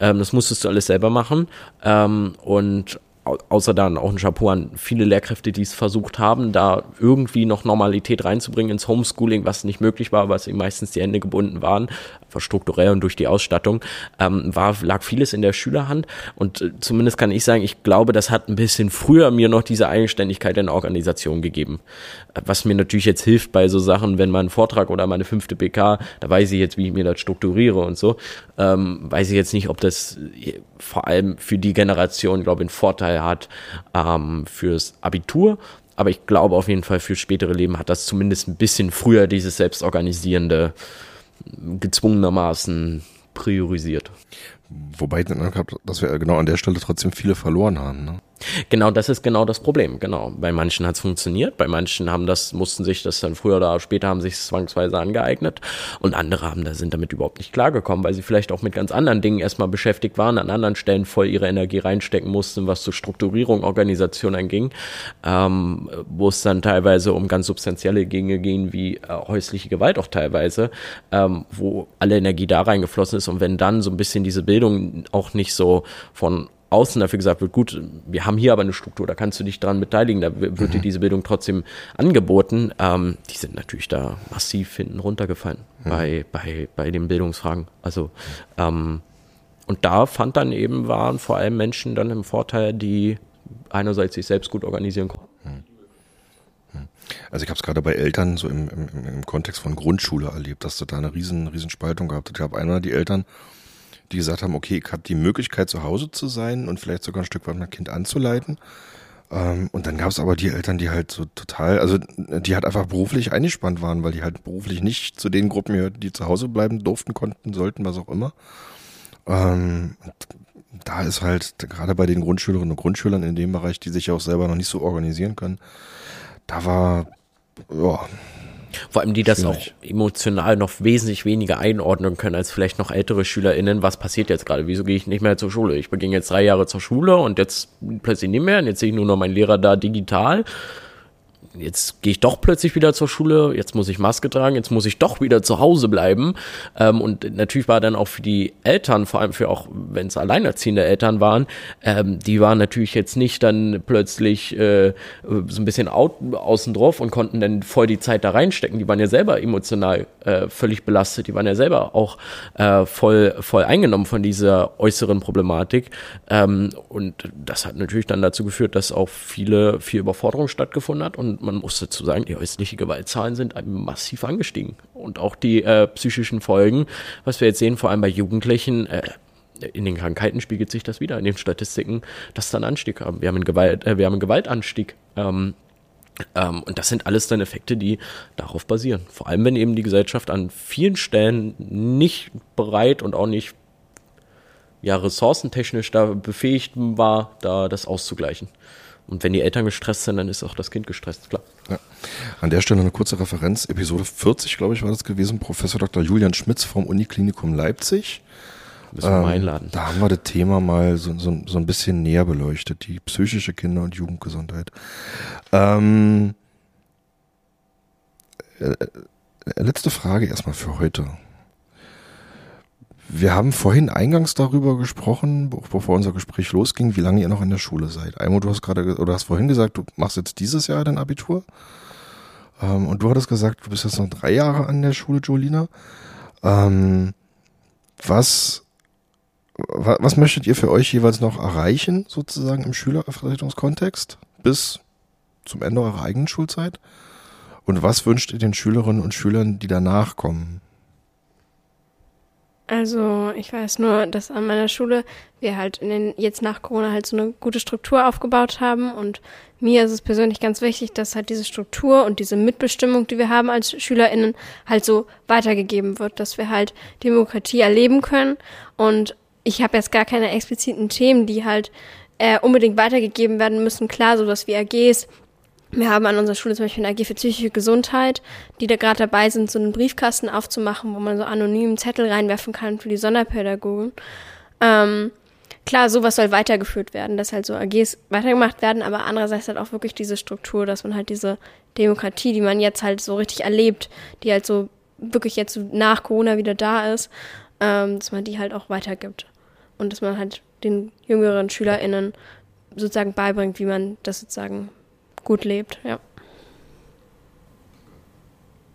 Ähm, das musstest du alles selber machen. Ähm, und außer dann auch ein Chapeau an viele Lehrkräfte, die es versucht haben, da irgendwie noch Normalität reinzubringen ins Homeschooling, was nicht möglich war, weil eben meistens die Hände gebunden waren, einfach strukturell und durch die Ausstattung, ähm, war, lag vieles in der Schülerhand. Und äh, zumindest kann ich sagen, ich glaube, das hat ein bisschen früher mir noch diese Eigenständigkeit in der Organisation gegeben. Äh, was mir natürlich jetzt hilft bei so Sachen, wenn mein Vortrag oder meine fünfte PK, da weiß ich jetzt, wie ich mir das strukturiere und so, ähm, weiß ich jetzt nicht, ob das äh, vor allem für die Generation, glaube ich, einen Vorteil hat ähm, fürs Abitur. Aber ich glaube auf jeden Fall für spätere Leben hat das zumindest ein bisschen früher dieses selbstorganisierende gezwungenermaßen priorisiert. Wobei ich den Eindruck habe, dass wir genau an der Stelle trotzdem viele verloren haben. Ne? Genau, das ist genau das Problem. Genau. Bei manchen hat es funktioniert, bei manchen haben das, mussten sich das dann früher oder später haben sich zwangsweise angeeignet und andere haben da sind damit überhaupt nicht klargekommen, weil sie vielleicht auch mit ganz anderen Dingen erstmal beschäftigt waren, an anderen Stellen voll ihre Energie reinstecken mussten, was zur Strukturierung, Organisation anging, ähm, wo es dann teilweise um ganz substanzielle Dinge ging, wie äh, häusliche Gewalt auch teilweise, ähm, wo alle Energie da reingeflossen ist und wenn dann so ein bisschen diese Bildung auch nicht so von außen dafür gesagt wird, gut, wir haben hier aber eine Struktur, da kannst du dich dran beteiligen, da wird mhm. dir diese Bildung trotzdem angeboten. Ähm, die sind natürlich da massiv hinten runtergefallen mhm. bei, bei, bei den Bildungsfragen. Also ähm, und da fand dann eben, waren vor allem Menschen dann im Vorteil, die einerseits sich selbst gut organisieren konnten. Mhm. Mhm. Also ich habe es gerade bei Eltern so im, im, im Kontext von Grundschule erlebt, dass du da eine riesen, riesen Spaltung gehabt hast. Ich habe einer die Eltern die gesagt haben, okay, ich habe die Möglichkeit zu Hause zu sein und vielleicht sogar ein Stück weit mein Kind anzuleiten. Ähm, und dann gab es aber die Eltern, die halt so total, also die halt einfach beruflich eingespannt waren, weil die halt beruflich nicht zu den Gruppen gehörten, die zu Hause bleiben durften, konnten, sollten, was auch immer. Ähm, da ist halt gerade bei den Grundschülerinnen und Grundschülern in dem Bereich, die sich ja auch selber noch nicht so organisieren können, da war ja, vor allem die das Schwierig. auch emotional noch wesentlich weniger einordnen können als vielleicht noch ältere SchülerInnen. Was passiert jetzt gerade? Wieso gehe ich nicht mehr zur Schule? Ich beginne jetzt drei Jahre zur Schule und jetzt plötzlich nicht mehr. Und jetzt sehe ich nur noch meinen Lehrer da digital jetzt gehe ich doch plötzlich wieder zur Schule, jetzt muss ich Maske tragen, jetzt muss ich doch wieder zu Hause bleiben. Ähm, und natürlich war dann auch für die Eltern, vor allem für auch, wenn es alleinerziehende Eltern waren, ähm, die waren natürlich jetzt nicht dann plötzlich äh, so ein bisschen out, außen drauf und konnten dann voll die Zeit da reinstecken. Die waren ja selber emotional äh, völlig belastet, die waren ja selber auch äh, voll, voll eingenommen von dieser äußeren Problematik. Ähm, und das hat natürlich dann dazu geführt, dass auch viele, viel Überforderung stattgefunden hat und man muss dazu sagen, die häusliche Gewaltzahlen sind massiv angestiegen. Und auch die äh, psychischen Folgen, was wir jetzt sehen, vor allem bei Jugendlichen, äh, in den Krankheiten spiegelt sich das wieder in den Statistiken, dass dann Anstieg haben. Wir haben einen, Gewalt, äh, wir haben einen Gewaltanstieg. Ähm, Ähm, und das sind alles dann Effekte, die darauf basieren. Vor allem, wenn eben die Gesellschaft an vielen Stellen nicht bereit und auch nicht ja, ressourcentechnisch da befähigt war, da das auszugleichen. Und wenn die Eltern gestresst sind, dann ist auch das Kind gestresst, klar. Ja. An der Stelle eine kurze Referenz. Episode 40, glaube ich, war das gewesen. Professor Dr. Julian Schmitz vom Uniklinikum Leipzig. Müssen wir ähm, mal einladen. Da haben wir das Thema mal so, so, so ein bisschen näher beleuchtet, die psychische Kinder- und Jugendgesundheit. Ähm, äh, äh letzte Frage erstmal für heute. Wir haben vorhin eingangs darüber gesprochen, bevor unser Gespräch losging, wie lange ihr noch in der Schule seid. Einmal, du hast gerade, oder hast vorhin gesagt, du machst jetzt dieses Jahr dein Abitur. Ähm, und du hattest gesagt, du bist jetzt noch drei Jahre an der Schule, Jolina. Ähm, was, was, was möchtet ihr für euch jeweils noch erreichen, sozusagen im Schülervertretungskontext, bis zum Ende eurer eigenen Schulzeit? Und was wünscht ihr den Schülerinnen und Schülern, die danach kommen? Also ich weiß nur, dass an meiner Schule wir halt in den, jetzt nach Corona halt so eine gute Struktur aufgebaut haben und mir ist es persönlich ganz wichtig, dass halt diese Struktur und diese Mitbestimmung, die wir haben als SchülerInnen, halt so weitergegeben wird, dass wir halt Demokratie erleben können und ich habe jetzt gar keine expliziten Themen, die halt äh, unbedingt weitergegeben werden müssen. Klar, sowas wie AGs, wir haben an unserer Schule zum Beispiel eine AG für psychische Gesundheit, die da gerade dabei sind, so einen Briefkasten aufzumachen, wo man so anonym Zettel reinwerfen kann für die Sonderpädagogen. Ähm, klar, sowas soll weitergeführt werden, dass halt so AGs weitergemacht werden, aber andererseits halt auch wirklich diese Struktur, dass man halt diese Demokratie, die man jetzt halt so richtig erlebt, die halt so wirklich jetzt nach Corona wieder da ist, ähm, dass man die halt auch weitergibt. Und dass man halt den jüngeren SchülerInnen sozusagen beibringt, wie man das sozusagen gut lebt, ja.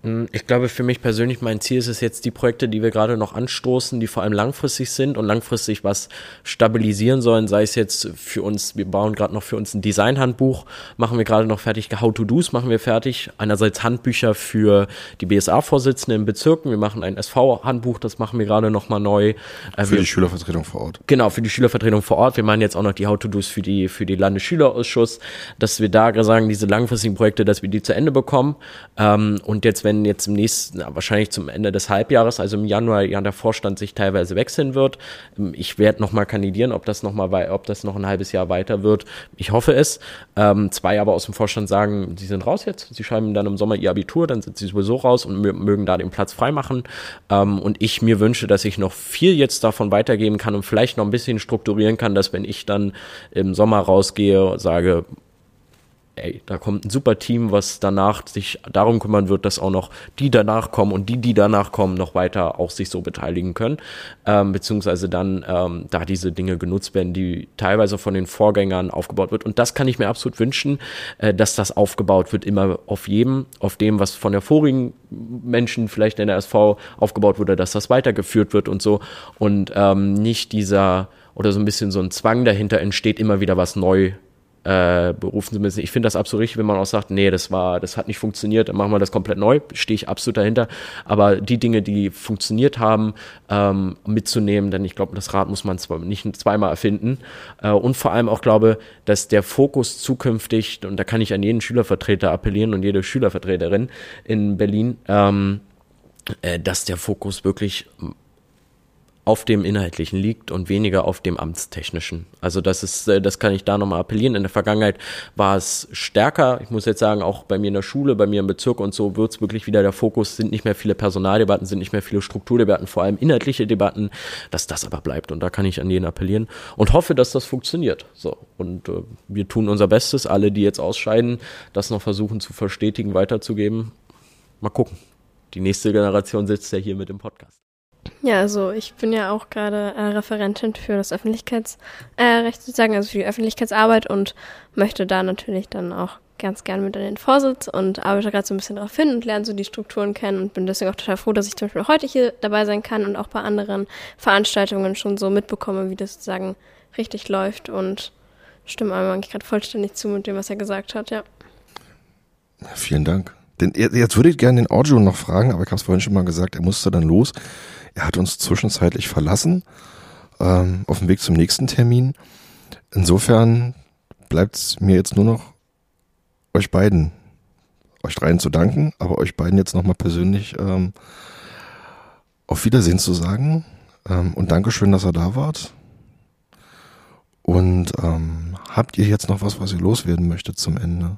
Hm, ich glaube, für mich persönlich, mein Ziel ist es jetzt, die Projekte, die wir gerade noch anstoßen, die vor allem langfristig sind und langfristig was stabilisieren sollen, sei es jetzt für uns, wir bauen gerade noch für uns ein Designhandbuch, machen wir gerade noch fertig, How-to-Dos machen wir fertig. Einerseits Handbücher für die BSA-Vorsitzenden in Bezirken, wir machen ein SV-Handbuch, das machen wir gerade nochmal neu. Äh, für wir, die Schülervertretung vor Ort. Genau, für die Schülervertretung vor Ort. Wir machen jetzt auch noch die How-to-Dos für die, für die Landesschülerausschuss, dass wir da sagen, diese langfristigen Projekte, dass wir die zu Ende bekommen. Ähm, und jetzt, wenn wenn jetzt im nächsten, wahrscheinlich zum Ende des Halbjahres, also im Januar, ja der Vorstand sich teilweise wechseln wird. Ähm, ich werde nochmal kandidieren, ob das noch mal, ob das noch ein halbes Jahr weiter wird. Ich hoffe es. Ähm, zwei aber aus dem Vorstand sagen, sie sind raus jetzt. Sie schreiben dann im Sommer ihr Abitur, dann sind sie sowieso raus und mögen da den Platz freimachen. Ähm, und ich mir wünsche, dass ich noch viel jetzt davon weitergeben kann und vielleicht noch ein bisschen strukturieren kann, dass wenn ich dann im Sommer rausgehe, sage, ey, da kommt ein super Team, was danach sich darum kümmern wird, dass auch noch die danach kommen und die, die danach kommen, noch weiter auch sich so beteiligen können, ähm, beziehungsweise dann ähm, da diese Dinge genutzt werden, die teilweise von den Vorgängern aufgebaut wird. Und das kann ich mir absolut wünschen, äh, dass das aufgebaut wird, immer auf jedem, auf dem, was von der vorigen Menschen vielleicht in der SV aufgebaut wurde, dass das weitergeführt wird und so und ähm, nicht dieser oder so ein bisschen so ein Zwang dahinter entsteht, immer wieder was neu äh, berufen zu müssen. Ich finde das absolut richtig, wenn man auch sagt, nee, das war, das hat nicht funktioniert, dann machen wir das komplett neu, stehe ich absolut dahinter. Aber die Dinge, die funktioniert haben, ähm, mitzunehmen, denn ich glaube, das Rad muss man zwar nicht zweimal erfinden. Äh, und vor allem auch glaube, dass der Fokus zukünftig, und da kann ich an jeden Schülervertreter appellieren und jede Schülervertreterin in Berlin, ähm, äh, dass der Fokus wirklich auf dem Inhaltlichen liegt und weniger auf dem Amtstechnischen. Also das ist, äh, das kann ich da nochmal appellieren. In der Vergangenheit war es stärker. Ich muss jetzt sagen, auch bei mir in der Schule, bei mir im Bezirk und so wird es wirklich wieder der Fokus, sind nicht mehr viele Personaldebatten, sind nicht mehr viele Strukturdebatten, vor allem inhaltliche Debatten, dass das aber bleibt. Und da kann ich an jeden appellieren und hoffe, dass das funktioniert. So. Und äh, wir tun unser Bestes, alle, die jetzt ausscheiden, das noch versuchen zu verstetigen, weiterzugeben. Mal gucken. Die nächste Generation sitzt ja hier mit dem Podcast. Ja, also ich bin ja auch gerade äh, Referentin für das Öffentlichkeitsrecht äh, sozusagen, also für die Öffentlichkeitsarbeit und möchte da natürlich dann auch ganz gern mit in den Vorsitz und arbeite gerade so ein bisschen darauf hin und lerne so die Strukturen kennen und bin deswegen auch total froh, dass ich zum Beispiel heute hier dabei sein kann und auch bei anderen Veranstaltungen schon so mitbekomme, wie das sozusagen richtig läuft und stimme einmal eigentlich gerade vollständig zu mit dem, was er gesagt hat, ja. Vielen Dank. Denn jetzt würde ich gerne den Audio noch fragen, aber ich habe es vorhin schon mal gesagt, er musste dann los. Er hat uns zwischenzeitlich verlassen, ähm, auf dem Weg zum nächsten Termin. Insofern bleibt es mir jetzt nur noch euch beiden euch dreien zu danken, aber euch beiden jetzt nochmal persönlich ähm, auf Wiedersehen zu sagen. Ähm, und Dankeschön, dass ihr da wart. Und ähm, habt ihr jetzt noch was, was ihr loswerden möchtet zum Ende?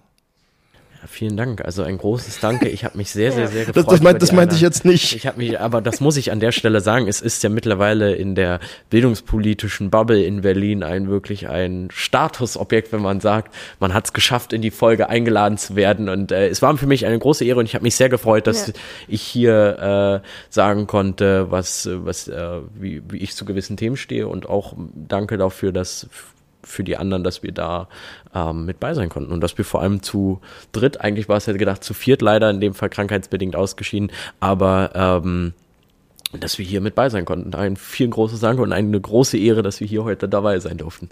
Vielen Dank. Also ein großes Danke. Ich habe mich sehr, sehr, sehr gefreut. Das, das, meint, das meinte ich jetzt nicht. Ich habe mich, aber das muss ich an der Stelle sagen. Es ist ja mittlerweile in der bildungspolitischen Bubble in Berlin ein wirklich ein Statusobjekt, wenn man sagt, man hat es geschafft, in die Folge eingeladen zu werden. Und äh, es war für mich eine große Ehre und ich habe mich sehr gefreut, dass ja. ich hier äh, sagen konnte, was, was, äh, wie, wie ich zu gewissen Themen stehe und auch danke dafür, dass für die anderen, dass wir da ähm, mit bei sein konnten und dass wir vor allem zu dritt, eigentlich war es ja gedacht zu viert leider, in dem Fall krankheitsbedingt ausgeschieden, aber ähm, dass wir hier mit bei sein konnten. Ein vielen großes Danke und eine große Ehre, dass wir hier heute dabei sein durften.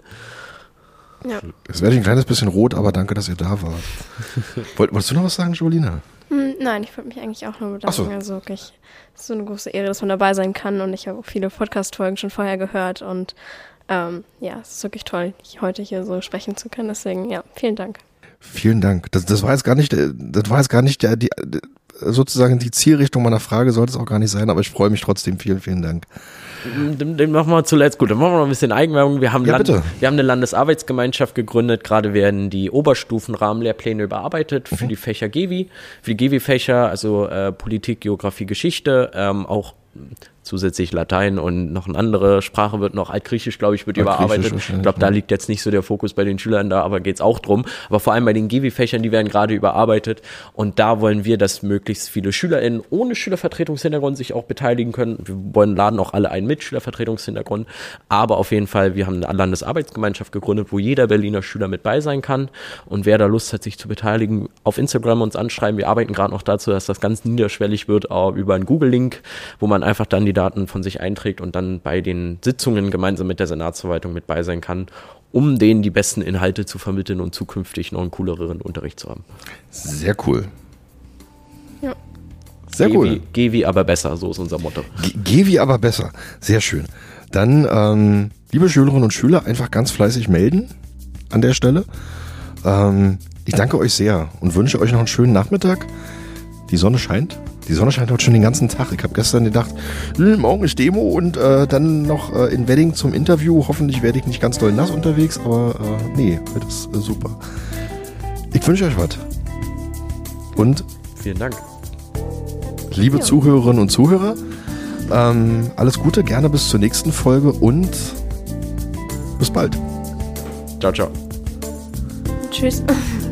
Ja. Jetzt werde ich ein kleines bisschen rot, aber danke, dass ihr da wart. Wollt, wolltest du noch was sagen, Jolina? Hm, nein, ich wollte mich eigentlich auch nur bedanken. So. Also wirklich, es ist so eine große Ehre, dass man dabei sein kann und ich habe auch viele Podcast-Folgen schon vorher gehört und ähm, ja, es ist wirklich toll, heute hier so sprechen zu können. Deswegen, ja, vielen Dank. Vielen Dank. Das, das war jetzt gar nicht, das war jetzt gar nicht der, die, sozusagen die Zielrichtung meiner Frage sollte es auch gar nicht sein, aber ich freue mich trotzdem. Vielen, vielen Dank. Den, den machen wir zuletzt gut. Dann machen wir noch ein bisschen Eigenwerbung. Wir haben, ja, Land, wir haben eine Landesarbeitsgemeinschaft gegründet. Gerade werden die Oberstufenrahmenlehrpläne überarbeitet für mhm. die Fächer GEWI, für die GEWI-Fächer, also äh, Politik, Geografie, Geschichte, ähm, auch zusätzlich Latein und noch eine andere Sprache wird noch Altgriechisch, glaube ich, wird überarbeitet. Ich glaube, da liegt jetzt nicht so der Fokus bei den Schülern da, aber geht's auch drum. Aber vor allem bei den GW-Fächern, die werden gerade überarbeitet und da wollen wir, dass möglichst viele SchülerInnen ohne Schülervertretungshintergrund sich auch beteiligen können. Wir wollen laden auch alle ein mit Schülervertretungshintergrund, aber auf jeden Fall, wir haben eine Landesarbeitsgemeinschaft gegründet, wo jeder Berliner Schüler mit bei sein kann und wer da Lust hat, sich zu beteiligen, auf Instagram uns anschreiben. Wir arbeiten gerade noch dazu, dass das ganz niederschwellig wird, über einen Google-Link, wo man einfach dann die die Daten von sich einträgt und dann bei den Sitzungen gemeinsam mit der Senatsverwaltung mit bei sein kann, um denen die besten Inhalte zu vermitteln und zukünftig noch einen cooleren Unterricht zu haben. Sehr cool. Ja. Sehr geh cool. Wie, geh wie aber besser, so ist unser Motto. Ge geh wie aber besser. Sehr schön. Dann, ähm, liebe Schülerinnen und Schüler, einfach ganz fleißig melden an der Stelle. Ähm, ich danke euch sehr und wünsche euch noch einen schönen Nachmittag. Die Sonne scheint. Die Sonne scheint heute schon den ganzen Tag. Ich habe gestern gedacht, hm, morgen ist Demo und äh, dann noch äh, in Wedding zum Interview. Hoffentlich werde ich nicht ganz doll nass unterwegs, aber äh, nee, heute ist äh, super. Ich wünsche euch was. Und vielen Dank. Liebe ja. Zuhörerinnen und Zuhörer, ähm, alles Gute, gerne bis zur nächsten Folge und bis bald. Ciao, ciao. Tschüss.